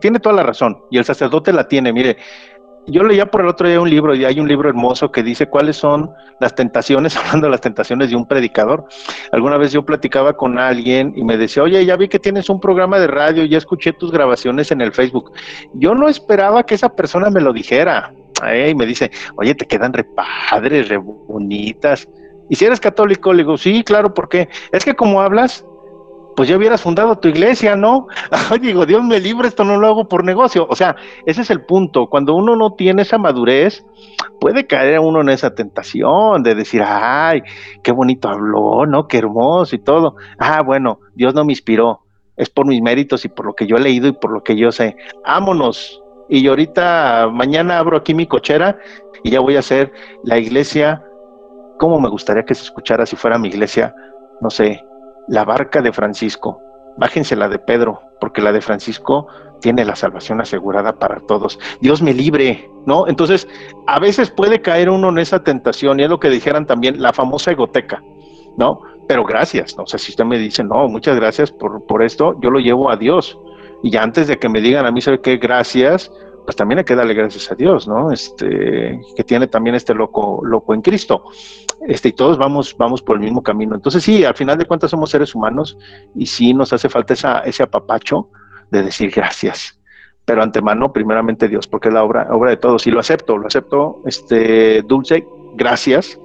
tiene toda la razón, y el sacerdote la tiene, mire, yo leía por el otro día un libro, y hay un libro hermoso que dice cuáles son las tentaciones, [laughs] hablando de las tentaciones de un predicador. Alguna vez yo platicaba con alguien y me decía, oye, ya vi que tienes un programa de radio, ya escuché tus grabaciones en el Facebook. Yo no esperaba que esa persona me lo dijera. Y me dice, oye, te quedan re padres, re bonitas. Y si eres católico, le digo, sí, claro, porque es que como hablas, pues ya hubieras fundado tu iglesia, ¿no? [laughs] digo, Dios me libre, esto no lo hago por negocio. O sea, ese es el punto. Cuando uno no tiene esa madurez, puede caer uno en esa tentación de decir, ay, qué bonito habló, ¿no? Qué hermoso y todo. Ah, bueno, Dios no me inspiró. Es por mis méritos y por lo que yo he leído y por lo que yo sé. Ámonos, y ahorita, mañana abro aquí mi cochera y ya voy a hacer la iglesia, como me gustaría que se escuchara si fuera mi iglesia, no sé, la barca de Francisco, bájense la de Pedro, porque la de Francisco tiene la salvación asegurada para todos. Dios me libre, ¿no? Entonces, a veces puede caer uno en esa tentación, y es lo que dijeran también, la famosa egoteca, ¿no? Pero gracias, ¿no? O sea, si usted me dice, no, muchas gracias por, por esto, yo lo llevo a Dios. Y antes de que me digan a mí, ¿sabe qué? Gracias, pues también hay que darle gracias a Dios, ¿no? Este, que tiene también este loco, loco en Cristo. Este, y todos vamos, vamos por el mismo camino. Entonces, sí, al final de cuentas somos seres humanos y sí nos hace falta esa, ese apapacho de decir gracias. Pero antemano, primeramente Dios, porque es la obra, obra de todos. Y lo acepto, lo acepto, este, dulce, gracias.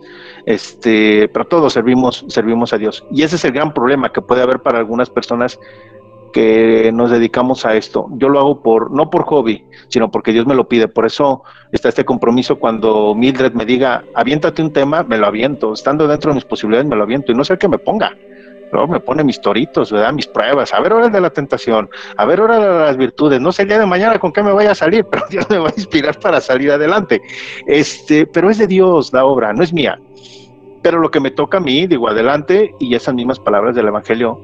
Este, pero todos servimos, servimos a Dios. Y ese es el gran problema que puede haber para algunas personas que nos dedicamos a esto. Yo lo hago por, no por hobby, sino porque Dios me lo pide. Por eso está este compromiso cuando Mildred me diga, aviéntate un tema, me lo aviento. Estando dentro de mis posibilidades, me lo aviento. Y no sé qué me ponga. ¿no? Me pone mis toritos, ¿verdad? Mis pruebas. A ver, hora de la tentación. A ver, hora de las virtudes. No sé el día de mañana con qué me vaya a salir, [laughs] pero Dios me va a inspirar para salir adelante. Este, pero es de Dios la obra, no es mía. Pero lo que me toca a mí, digo, adelante, y esas mismas palabras del Evangelio,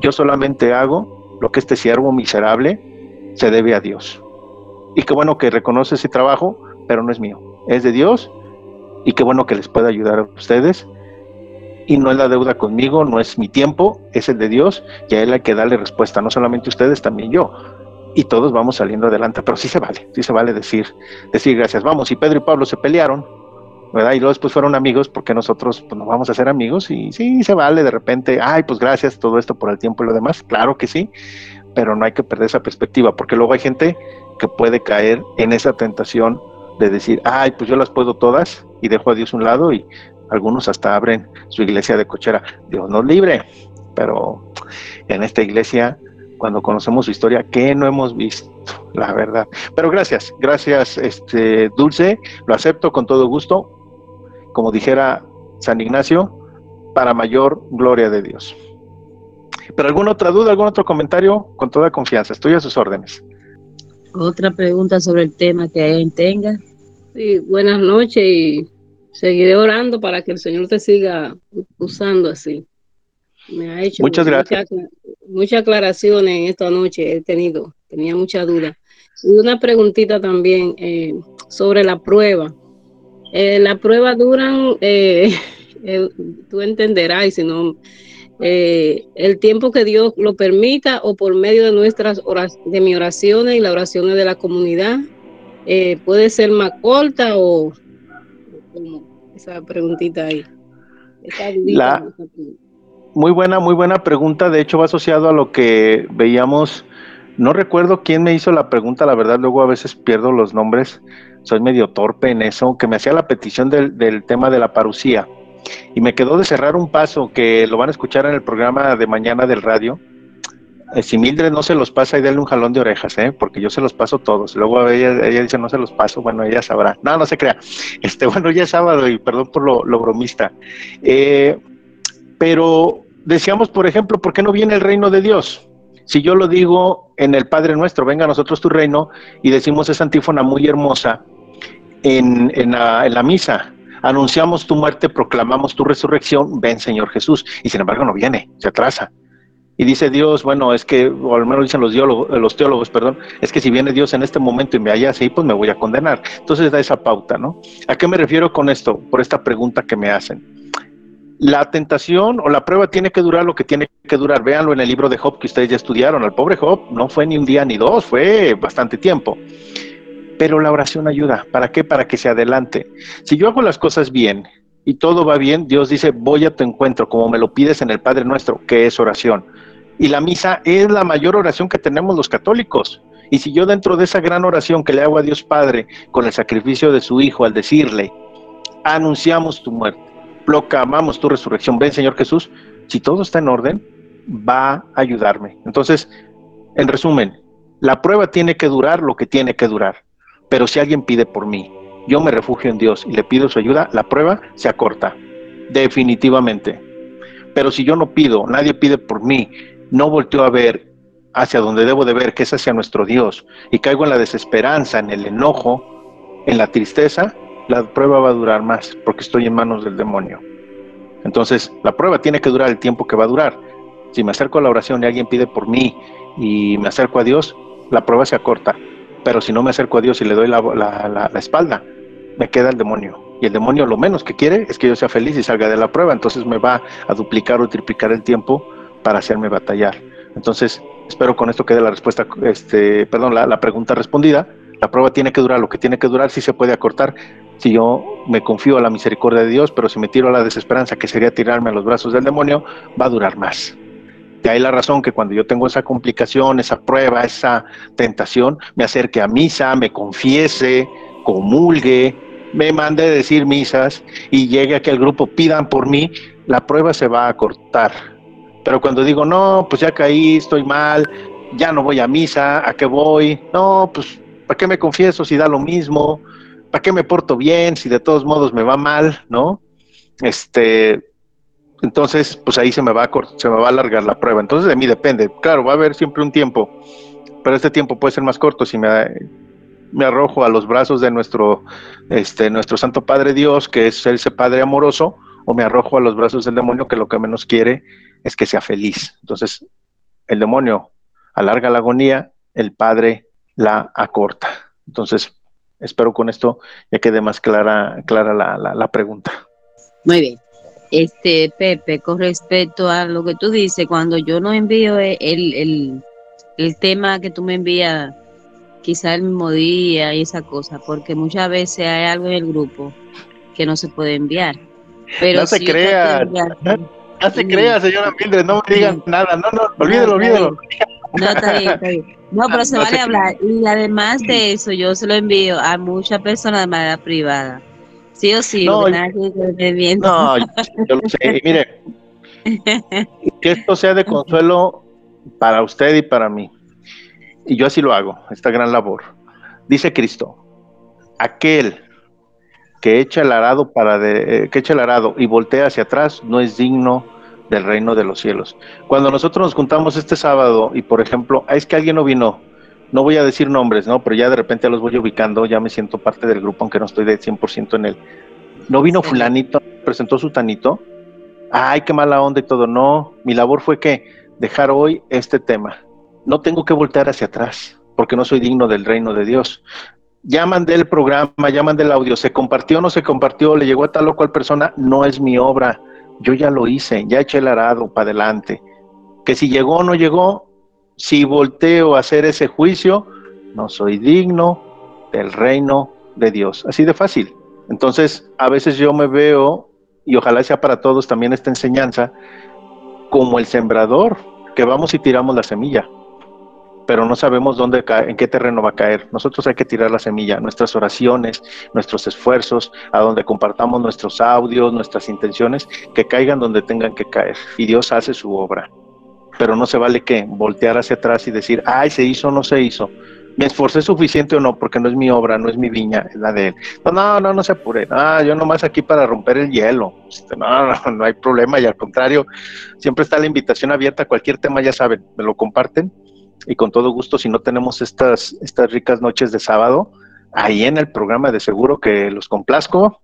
yo solamente hago lo que este siervo miserable se debe a Dios. Y qué bueno que reconoce ese trabajo, pero no es mío, es de Dios. Y qué bueno que les pueda ayudar a ustedes. Y no es la deuda conmigo, no es mi tiempo, es el de Dios y a Él hay que darle respuesta, no solamente ustedes, también yo. Y todos vamos saliendo adelante, pero sí se vale, sí se vale decir, decir gracias. Vamos, y Pedro y Pablo se pelearon, ¿verdad? Y luego después fueron amigos porque nosotros pues, nos vamos a hacer amigos y sí, se vale de repente, ay, pues gracias todo esto por el tiempo y lo demás, claro que sí, pero no hay que perder esa perspectiva porque luego hay gente que puede caer en esa tentación de decir, ay, pues yo las puedo todas y dejo a Dios un lado y algunos hasta abren su iglesia de cochera. Dios nos libre, pero en esta iglesia, cuando conocemos su historia, ¿qué no hemos visto? La verdad. Pero gracias, gracias, este Dulce, lo acepto con todo gusto como dijera San Ignacio, para mayor gloria de Dios. ¿Pero alguna otra duda, algún otro comentario? Con toda confianza, estoy a sus órdenes. Otra pregunta sobre el tema que alguien tenga. Sí, buenas noches y seguiré orando para que el Señor te siga usando así. Me ha hecho muchas gracias. Muchas aclaraciones en esta noche he tenido, tenía mucha duda. Y una preguntita también eh, sobre la prueba. Eh, la prueba duran, eh, [laughs] eh, tú entenderás, y si no, el tiempo que Dios lo permita o por medio de nuestras oraciones, de mis oraciones y las oraciones de la comunidad, puede ser más corta o esa preguntita ahí. muy buena, muy buena pregunta. De hecho, va asociado a lo que veíamos. No recuerdo quién me hizo la pregunta, la verdad, luego a veces pierdo los nombres soy medio torpe en eso, que me hacía la petición del, tema de la parucía. Y me quedó de cerrar un paso que lo van a escuchar en el programa de mañana del radio. Eh, si Mildred no se los pasa y denle un jalón de orejas, ¿eh? porque yo se los paso todos. Luego ella, ella dice, no se los paso, bueno, ella sabrá. No, no se crea. [laughs] Este, bueno, ya es sábado y perdón por lo, lo bromista. Eh, pero decíamos, por ejemplo, ¿por qué no viene el reino de Dios? Si yo lo digo en el Padre Nuestro, venga a nosotros tu reino, y decimos esa antífona muy hermosa, en, la, misa. Anunciamos tu muerte, proclamamos tu resurrección, ven Señor Jesús. Y sin embargo no viene, se atrasa. Y dice Dios, bueno, es que, o al menos dicen los, los teólogos, perdón, es que si viene Dios en este momento y me halla así, pues me voy a condenar. Entonces da esa pauta, ¿no? ¿A qué me refiero con esto? Por esta pregunta que me hacen. La tentación o la prueba tiene que durar lo que tiene que durar. Véanlo en el libro de Job que ustedes ya estudiaron. Al pobre Job no fue ni un día ni dos, fue bastante tiempo pero la oración ayuda. ¿Para qué? Para que se adelante. Si yo hago las cosas bien y todo va bien, Dios dice, voy a tu encuentro, como me lo pides en el Padre Nuestro, que es oración. Y la misa es la mayor oración que tenemos los católicos. Y si yo dentro de esa gran oración que le hago a Dios Padre con el sacrificio de su Hijo al decirle, anunciamos tu muerte, proclamamos tu resurrección, ven Señor Jesús, si todo está en orden, va a ayudarme. Entonces, en resumen, la prueba tiene que durar lo que tiene que durar. Pero si alguien pide por mí, yo me refugio en Dios y le pido su ayuda, la prueba se acorta, definitivamente. Pero si yo no pido, nadie pide por mí, no volteo a ver hacia donde debo de ver, que es hacia nuestro Dios, y caigo en la desesperanza, en el enojo, en la tristeza, la prueba va a durar más, porque estoy en manos del demonio. Entonces, la prueba tiene que durar el tiempo que va a durar. Si me acerco a la oración y alguien pide por mí y me acerco a Dios, la prueba se acorta. Pero si no me acerco a Dios y le doy la, la, la espalda, me queda el demonio. Y el demonio lo menos que quiere es que yo sea feliz y salga de la prueba. Entonces me va a duplicar o triplicar el tiempo para hacerme batallar. Entonces, espero con esto quede la respuesta, este, perdón, la, la pregunta respondida. La prueba tiene que durar lo que tiene que durar, si se puede acortar. Si yo me confío a la misericordia de Dios, pero si me tiro a la desesperanza, que sería tirarme a los brazos del demonio, va a durar más. De ahí la razón que cuando yo tengo esa complicación, esa prueba, esa tentación, me acerque a misa, me confiese, comulgue, me mande decir misas y llegue a que el grupo pidan por mí, la prueba se va a cortar. Pero cuando digo, no, pues ya caí, estoy mal, ya no voy a misa, ¿a qué voy? No, pues, ¿para qué me confieso si da lo mismo? ¿Para qué me porto bien si de todos modos me va mal, no? Este, entonces, pues ahí se me va a se me va a alargar la prueba. Entonces de mí depende. Claro, va a haber siempre un tiempo, pero este tiempo puede ser más corto si me, me arrojo a los brazos de nuestro, este, nuestro Santo Padre Dios, que es ese Padre amoroso, o me arrojo a los brazos del demonio, que lo que menos quiere es que sea feliz. Entonces, el demonio alarga la agonía, el Padre la acorta. Entonces, espero con esto ya quede más clara, clara la, la pregunta. Muy bien. Este, Pepe, con respecto a lo que tú dices, cuando yo no envío el, el, el tema que tú me envías, quizá el mismo día y esa cosa, porque muchas veces hay algo en el grupo que no se puede enviar. Pero no se crea, no, se crea, señora Mildred, no me digan nada, no, no, olvídelo, olvídelo. No, está bien, está bien. No, pero se vale hablar. Y además de eso, yo se lo envío a muchas personas de manera privada. Sí o sí, no, no yo lo sé. Mire, [laughs] que esto sea de consuelo para usted y para mí. Y yo así lo hago, esta gran labor. Dice Cristo, aquel que echa el arado para de, eh, que echa el arado y voltea hacia atrás no es digno del reino de los cielos. Cuando nosotros nos juntamos este sábado y por ejemplo, es que alguien no vino, no voy a decir nombres, ¿no? Pero ya de repente los voy ubicando, ya me siento parte del grupo, aunque no estoy de 100% en él. No vino fulanito, presentó su tanito. Ay, qué mala onda y todo. No, mi labor fue que dejar hoy este tema. No tengo que voltear hacia atrás, porque no soy digno del reino de Dios. Ya mandé el programa, ya mandé el audio, se compartió o no se compartió, le llegó a tal o cual persona, no es mi obra. Yo ya lo hice, ya eché el arado para adelante. Que si llegó o no llegó, si volteo a hacer ese juicio, no soy digno del reino de Dios. Así de fácil. Entonces, a veces yo me veo, y ojalá sea para todos también esta enseñanza, como el sembrador, que vamos y tiramos la semilla, pero no sabemos dónde cae, en qué terreno va a caer. Nosotros hay que tirar la semilla, nuestras oraciones, nuestros esfuerzos, a donde compartamos nuestros audios, nuestras intenciones, que caigan donde tengan que caer. Y Dios hace su obra pero no se vale que voltear hacia atrás y decir, ay, se hizo o no se hizo. ¿Me esforcé suficiente o no? Porque no es mi obra, no es mi viña, es la de él. No, no, no, se apure. Ah, yo nomás aquí para romper el hielo. Este, no, no, [laughs] no hay problema y al contrario, siempre está la invitación abierta. Cualquier tema, ya saben, me lo comparten y con todo gusto, si no tenemos estas, estas ricas noches de sábado, ahí en el programa de seguro que los complazco.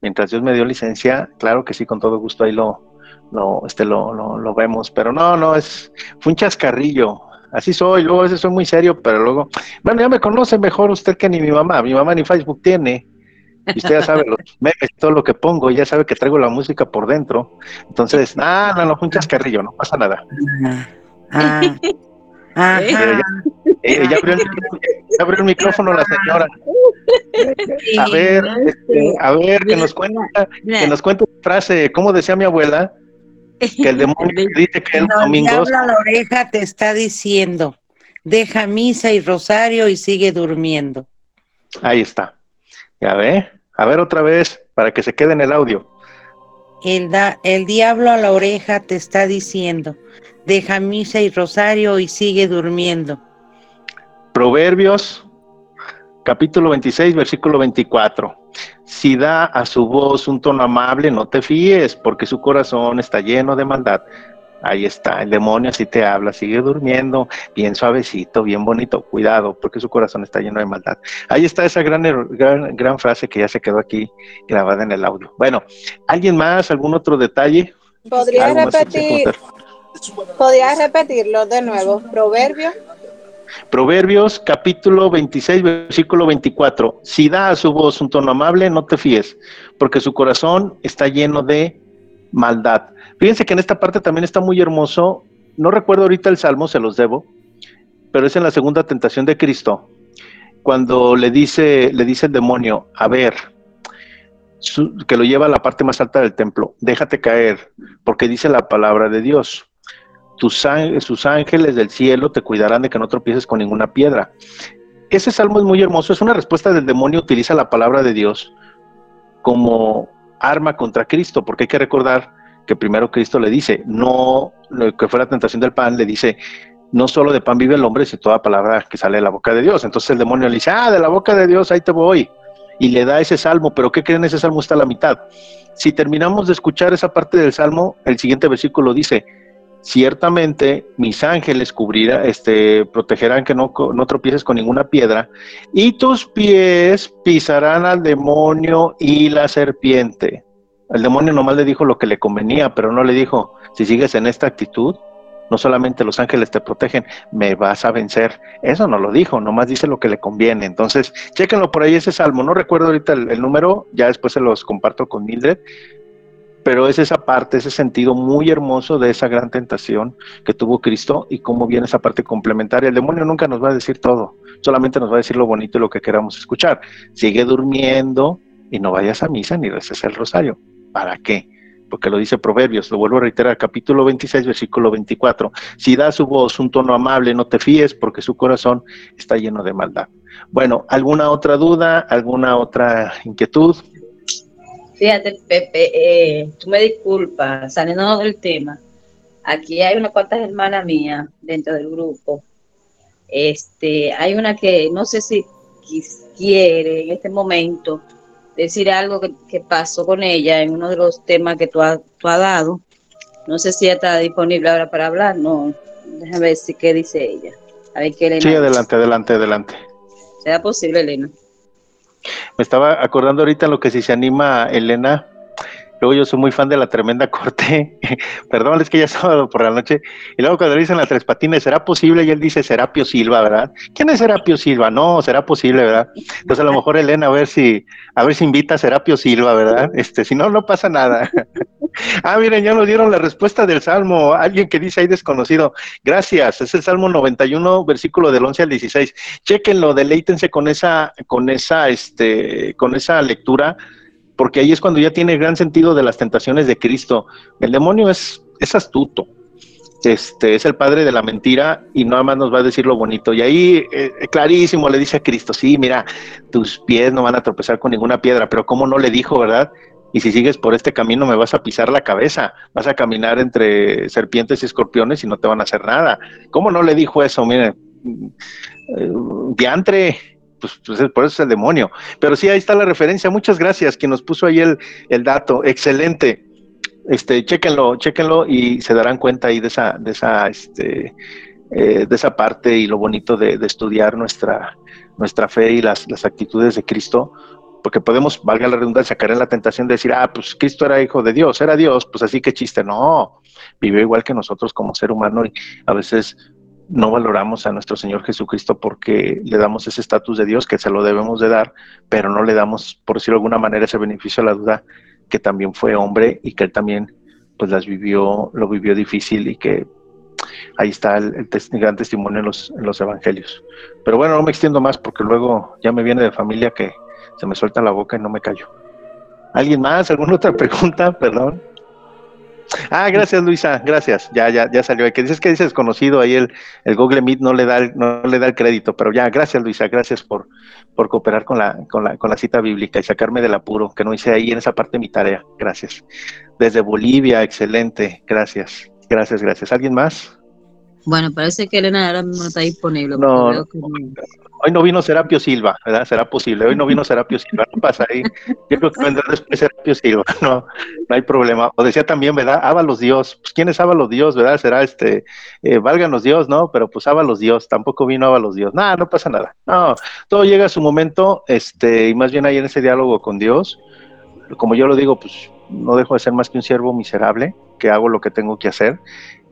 Mientras Dios me dio licencia, claro que sí, con todo gusto ahí lo, lo, este, lo, lo, vemos, pero no, no, es, fue un chascarrillo, así soy, luego a veces soy muy serio, pero luego, bueno, ya me conoce mejor usted que ni mi mamá, mi mamá ni Facebook tiene, y usted ya sabe los [laughs] memes, todo lo que pongo, ya sabe que traigo la música por dentro, entonces, no, no, no, fue un chascarrillo, no pasa nada. Ah, ah, [laughs] ya, abrió el, micrófono la señora. A ver, este, a ver, que nos cuenta, que nos cuente una frase, ¿cómo decía mi abuela? [laughs] que el demonio dice que el domingo. la oreja te está diciendo, deja misa y rosario y sigue durmiendo. Ahí está. Ya ve, a ver otra vez para que se quede en el audio. El, da, el diablo a la oreja te está diciendo, deja misa y rosario y sigue durmiendo. Proverbios, capítulo 26, versículo 24. Si da a su voz un tono amable, no te fíes, porque su corazón está lleno de maldad. Ahí está, el demonio así te habla, sigue durmiendo, bien suavecito, bien bonito, cuidado, porque su corazón está lleno de maldad. Ahí está esa gran, gran, gran frase que ya se quedó aquí grabada en el audio. Bueno, ¿alguien más? ¿Algún otro detalle? ¿Podría repetir? ¿Podría repetirlo de nuevo? Proverbio. Proverbios capítulo 26, versículo 24. Si da a su voz un tono amable, no te fíes, porque su corazón está lleno de maldad. Fíjense que en esta parte también está muy hermoso. No recuerdo ahorita el salmo, se los debo, pero es en la segunda tentación de Cristo, cuando le dice, le dice el demonio, a ver, que lo lleva a la parte más alta del templo, déjate caer, porque dice la palabra de Dios. Tus, sus ángeles del cielo te cuidarán de que no tropieces con ninguna piedra. Ese salmo es muy hermoso, es una respuesta del demonio, utiliza la palabra de Dios como arma contra Cristo, porque hay que recordar que primero Cristo le dice, no, lo que fue la tentación del pan, le dice, no solo de pan vive el hombre, sino toda palabra que sale de la boca de Dios. Entonces el demonio le dice, ah, de la boca de Dios, ahí te voy. Y le da ese salmo, pero ¿qué creen? Ese salmo está a la mitad. Si terminamos de escuchar esa parte del salmo, el siguiente versículo dice, ciertamente mis ángeles cubrirán, este, protegerán que no, no tropieces con ninguna piedra, y tus pies pisarán al demonio y la serpiente. El demonio nomás le dijo lo que le convenía, pero no le dijo, si sigues en esta actitud, no solamente los ángeles te protegen, me vas a vencer. Eso no lo dijo, nomás dice lo que le conviene. Entonces, chéquenlo por ahí ese salmo. No recuerdo ahorita el, número, ya después se los comparto con Mildred, pero es esa parte, ese sentido muy hermoso de esa gran tentación que tuvo Cristo y cómo viene esa parte complementaria. El demonio nunca nos va a decir todo, solamente nos va a decir lo bonito y lo que queramos escuchar. Sigue durmiendo y no vayas a misa ni reces el rosario. ¿Para qué? Porque lo dice Proverbios, lo vuelvo a reiterar, capítulo 26, versículo 24. Si da su voz un tono amable, no te fíes, porque su corazón está lleno de maldad. Bueno, ¿alguna otra duda? ¿Alguna otra inquietud? Fíjate, Pepe, eh, tú me disculpas, saliendo del tema. Aquí hay unas cuantas hermanas mías dentro del grupo. Este, hay una que no sé si quiere en este momento decir algo que, pasó con ella en uno de los temas que tú, has dado. No sé si ya está disponible ahora para hablar, no. Déjame ver si qué dice ella. A ver qué Elena. Sí, adelante, adelante, adelante. ¿Será posible, Elena? Me estaba acordando ahorita lo que si se anima Elena Luego yo soy muy fan de la tremenda [laughs] corte. Perdón, es que ya es sábado por la noche. Y luego cuando le dicen las tres patines, ¿será posible? Y él dice Serapio Silva, ¿verdad? ¿Quién es Serapio Silva? No, será posible, ¿verdad? Entonces a lo mejor Elena a ver si, a ver si invita a Serapio Silva, ¿verdad? Este, si no, no pasa nada. [laughs] ah, miren, ya nos dieron la respuesta del Salmo. Alguien que dice ahí desconocido. Gracias. Es el Salmo 91, versículo del 11 al 16. Chequenlo, deleítense con esa, con esa, este, con esa lectura porque ahí es cuando ya tiene gran sentido de las tentaciones de Cristo. El demonio es, es astuto, este, es el padre de la mentira y nada más nos va a decir lo bonito. Y ahí eh, clarísimo le dice a Cristo, sí, mira, tus pies no van a tropezar con ninguna piedra, pero ¿cómo no le dijo, verdad? Y si sigues por este camino me vas a pisar la cabeza, vas a caminar entre serpientes y escorpiones y no te van a hacer nada. ¿Cómo no le dijo eso? Mire, eh, diantre, pues, pues por eso es el demonio. Pero sí, ahí está la referencia. Muchas gracias, quien nos puso ahí el, el dato. Excelente. Este, chéquenlo, chéquenlo y se darán cuenta ahí de esa, de esa, este, eh, de esa parte y lo bonito de, estudiar nuestra, nuestra fe y las, las actitudes de Cristo, porque podemos, valga la redundancia, caer en la tentación de decir, ah, pues Cristo era hijo de Dios, era Dios, pues así que chiste, no, vivió igual que nosotros como ser humano y a veces no valoramos a nuestro Señor Jesucristo porque le damos ese estatus de Dios que se lo debemos de dar, pero no le damos, por decirlo de alguna manera, ese beneficio a la duda que también fue hombre y que él también pues las vivió, lo vivió difícil y que ahí está el, gran testimonio en los, en los evangelios. Pero bueno, no me extiendo más porque luego ya me viene de familia que se me suelta la boca y no me callo. ¿Alguien más? ¿Alguna otra pregunta? Perdón. Ah, gracias Luisa, gracias. Ya, ya, ya salió. Que dices que dices conocido ahí el, el Google Meet no le da el, no le da el crédito, pero ya, gracias Luisa, gracias por, por cooperar con la, con la, con la cita bíblica y sacarme del apuro, que no hice ahí en esa parte mi tarea. Gracias. Desde Bolivia, excelente, gracias. Gracias, gracias. ¿Alguien más? Bueno, parece que Elena ahora mismo no está disponible. No, hoy no vino Serapio Silva, ¿verdad? Será posible. Hoy no vino Serapio Silva, no pasa ahí. Yo creo que vendrá después Serapio Silva, [laughs] no, no hay problema. O decía también, ¿verdad? Ábalos Dios. Pues ¿quién es Ábalos Dios, verdad? Será este, eh, válganos Dios, ¿no? Pero pues Ábalos Dios, tampoco vino Ábalos Dios. Nada, no pasa nada. No, todo llega a su momento, este, y más bien ahí en ese diálogo con Dios, como yo lo digo, pues no dejo de ser más que un siervo miserable, que hago lo que tengo que hacer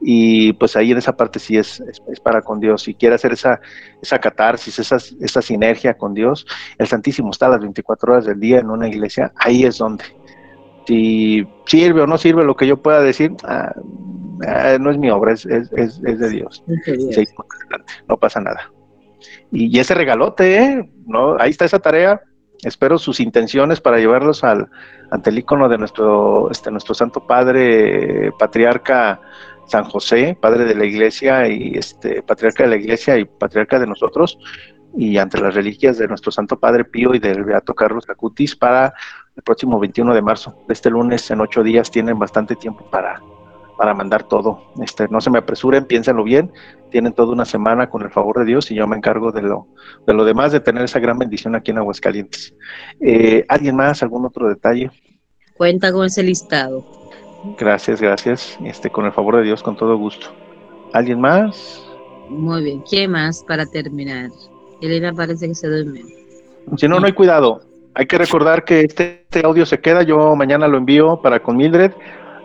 y pues ahí en esa parte sí es, es, para con Dios. Si quiere hacer esa, esa catarsis, esa, esa sinergia con Dios, el Santísimo está a las 24 horas del día en una iglesia, ahí es donde. Si sirve o no sirve lo que yo pueda decir, ah, ah, no es mi obra, es, es, es de Dios. no pasa nada. Y, ese regalote, ¿eh? ¿no? ahí está esa tarea. Espero sus intenciones para llevarlos al, ante el icono de nuestro, este, nuestro Santo Padre, Patriarca San José, padre de la iglesia y este patriarca de la iglesia y patriarca de nosotros, y ante las reliquias de nuestro Santo Padre Pío y del Beato Carlos Acutis para el próximo 21 de marzo. Este lunes en ocho días tienen bastante tiempo para, para mandar todo. Este, no se me apresuren, piénsenlo bien. Tienen toda una semana con el favor de Dios y yo me encargo de lo, de lo demás, de tener esa gran bendición aquí en Aguascalientes. Eh, ¿Alguien más? ¿Algún otro detalle? Cuenta con ese listado. Gracias, gracias. Este, con el favor de Dios, con todo gusto. ¿Alguien más? Muy bien. ¿Quién más para terminar? Elena parece que se duerme. Si no, no hay cuidado. Hay que recordar que este, este, audio se queda. Yo mañana lo envío para con Mildred.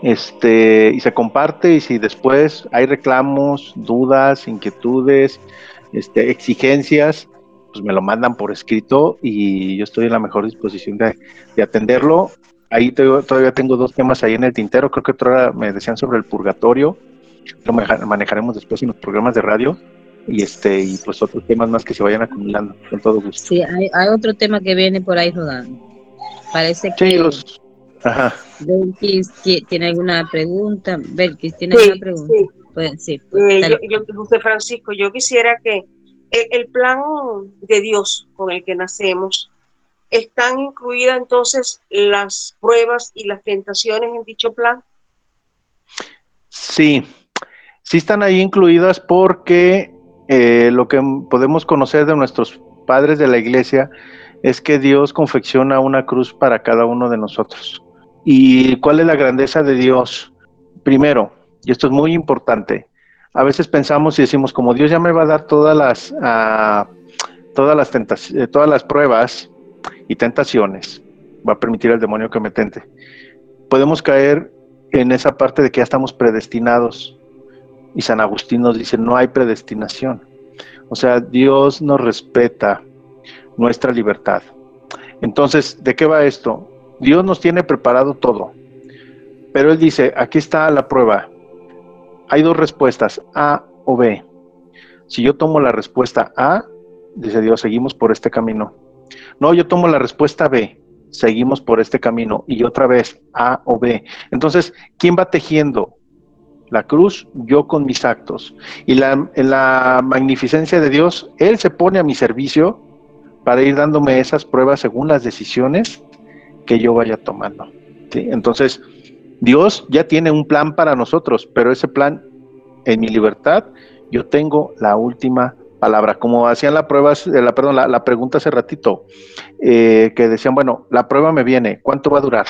Este, y se comparte. Y si después hay reclamos, dudas, inquietudes, este, exigencias, pues me lo mandan por escrito y yo estoy en la mejor disposición de, de atenderlo ahí todavía tengo dos temas ahí en el tintero. Creo que otra me decían sobre el purgatorio. Lo manejaremos después en los programas de radio. Y este y pues otros temas más que se vayan acumulando, con todo gusto. Sí, hay, otro tema que viene por ahí rodando. Parece que. Sí, los. Ajá. Belkis tiene alguna pregunta. Belkis tiene alguna pregunta. Sí. Pues, sí, pues, eh, yo, José Francisco, yo quisiera que el plan de Dios con el que nacemos ¿Están incluidas entonces las pruebas y las tentaciones en dicho plan? Sí, sí están ahí incluidas porque eh, lo que podemos conocer de nuestros padres de la iglesia es que Dios confecciona una cruz para cada uno de nosotros. ¿Y cuál es la grandeza de Dios? Primero, y esto es muy importante, a veces pensamos y decimos, como Dios ya me va a dar todas las, uh, todas las, tentaciones, todas las pruebas, y tentaciones, va a permitir al demonio que me tente. Podemos caer en esa parte de que ya estamos predestinados. Y San Agustín nos dice, no hay predestinación. O sea, Dios nos respeta nuestra libertad. Entonces, ¿de qué va esto? Dios nos tiene preparado todo. Pero Él dice, aquí está la prueba. Hay dos respuestas, A o B. Si yo tomo la respuesta A, dice Dios, seguimos por este camino. No, yo tomo la respuesta B, seguimos por este camino y otra vez A o B. Entonces, ¿quién va tejiendo? La cruz, yo con mis actos. Y la, la magnificencia de Dios, Él se pone a mi servicio para ir dándome esas pruebas según las decisiones que yo vaya tomando. Entonces, Dios ya tiene un plan para nosotros, pero ese plan, en mi libertad, yo tengo la última palabra. Como hacían la prueba, eh, la, perdón, la, pregunta hace ratito, eh, que decían, bueno, la prueba me viene, ¿cuánto va a durar?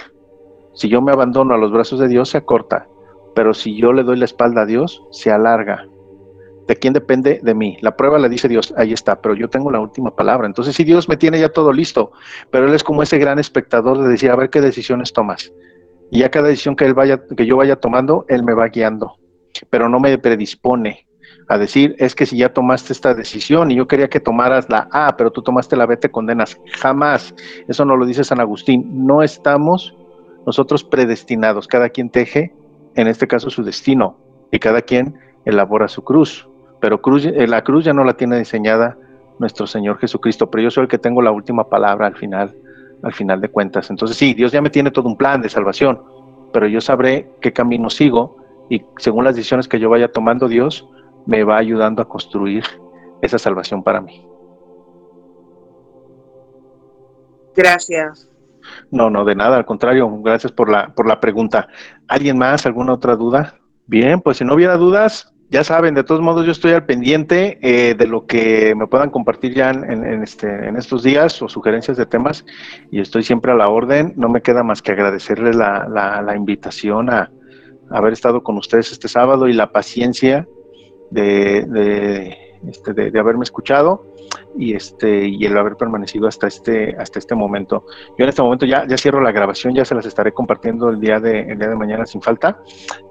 Si yo me abandono a los brazos de Dios, se acorta, pero si yo le doy la espalda a Dios, se alarga. ¿De quién depende? De mí. La prueba la dice Dios, ahí está, pero yo tengo la última palabra. Entonces, si Dios me tiene ya todo listo, pero Él es como ese gran espectador de decir, a ver qué decisiones tomas. Y ya cada decisión que, él vaya, que yo vaya tomando, Él me va guiando, pero no me predispone a decir, es que si ya tomaste esta decisión y yo quería que tomaras la A, pero tú tomaste la B, te condenas. Jamás. Eso no lo dice San Agustín. No estamos nosotros predestinados. Cada quien teje, en este caso, su destino y cada quien elabora su cruz. Pero cruz, eh, la cruz ya no la tiene diseñada nuestro Señor Jesucristo, pero yo soy el que tengo la última palabra al final, al final de cuentas. Entonces sí, Dios ya me tiene todo un plan de salvación, pero yo sabré qué camino sigo y según las decisiones que yo vaya tomando Dios, me va ayudando a construir esa salvación para mí. Gracias. No, no, de nada, al contrario, gracias por la, por la pregunta. ¿Alguien más? ¿Alguna otra duda? Bien, pues si no hubiera dudas, ya saben, de todos modos yo estoy al pendiente eh, de lo que me puedan compartir ya en, este, en estos días o sugerencias de temas y estoy siempre a la orden. No me queda más que agradecerles la, la, invitación a, haber estado con ustedes este sábado y la paciencia de, de, este, de, haberme escuchado y este y el haber permanecido hasta este hasta este momento. Yo en este momento ya, ya cierro la grabación, ya se las estaré compartiendo el día de el día de mañana sin falta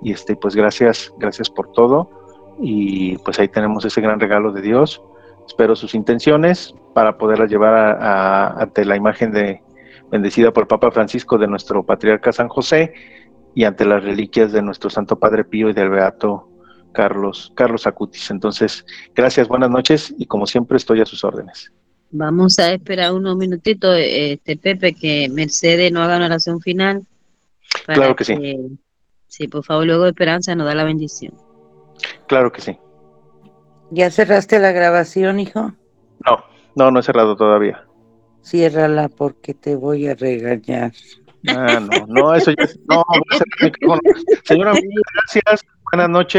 y este pues gracias gracias por todo y pues ahí tenemos ese gran regalo de Dios. Espero sus intenciones para poderlas llevar ante la imagen de bendecida por Papa Francisco de nuestro patriarca San José y ante las reliquias de nuestro Santo Padre Pío y del Beato Carlos, Carlos Acutis. Entonces, gracias, buenas noches y como siempre estoy a sus órdenes. Vamos a esperar unos minutitos, este Pepe, que Mercedes no haga una oración final. claro que, sí. Sí, por favor, luego Esperanza nos da la bendición. Claro que sí. ¿Ya cerraste la grabación, hijo? No, no, no he cerrado todavía. Ciérrala porque te voy a regañar. Ah, no, no, eso ya. No, Señora, gracias. Buenas noches.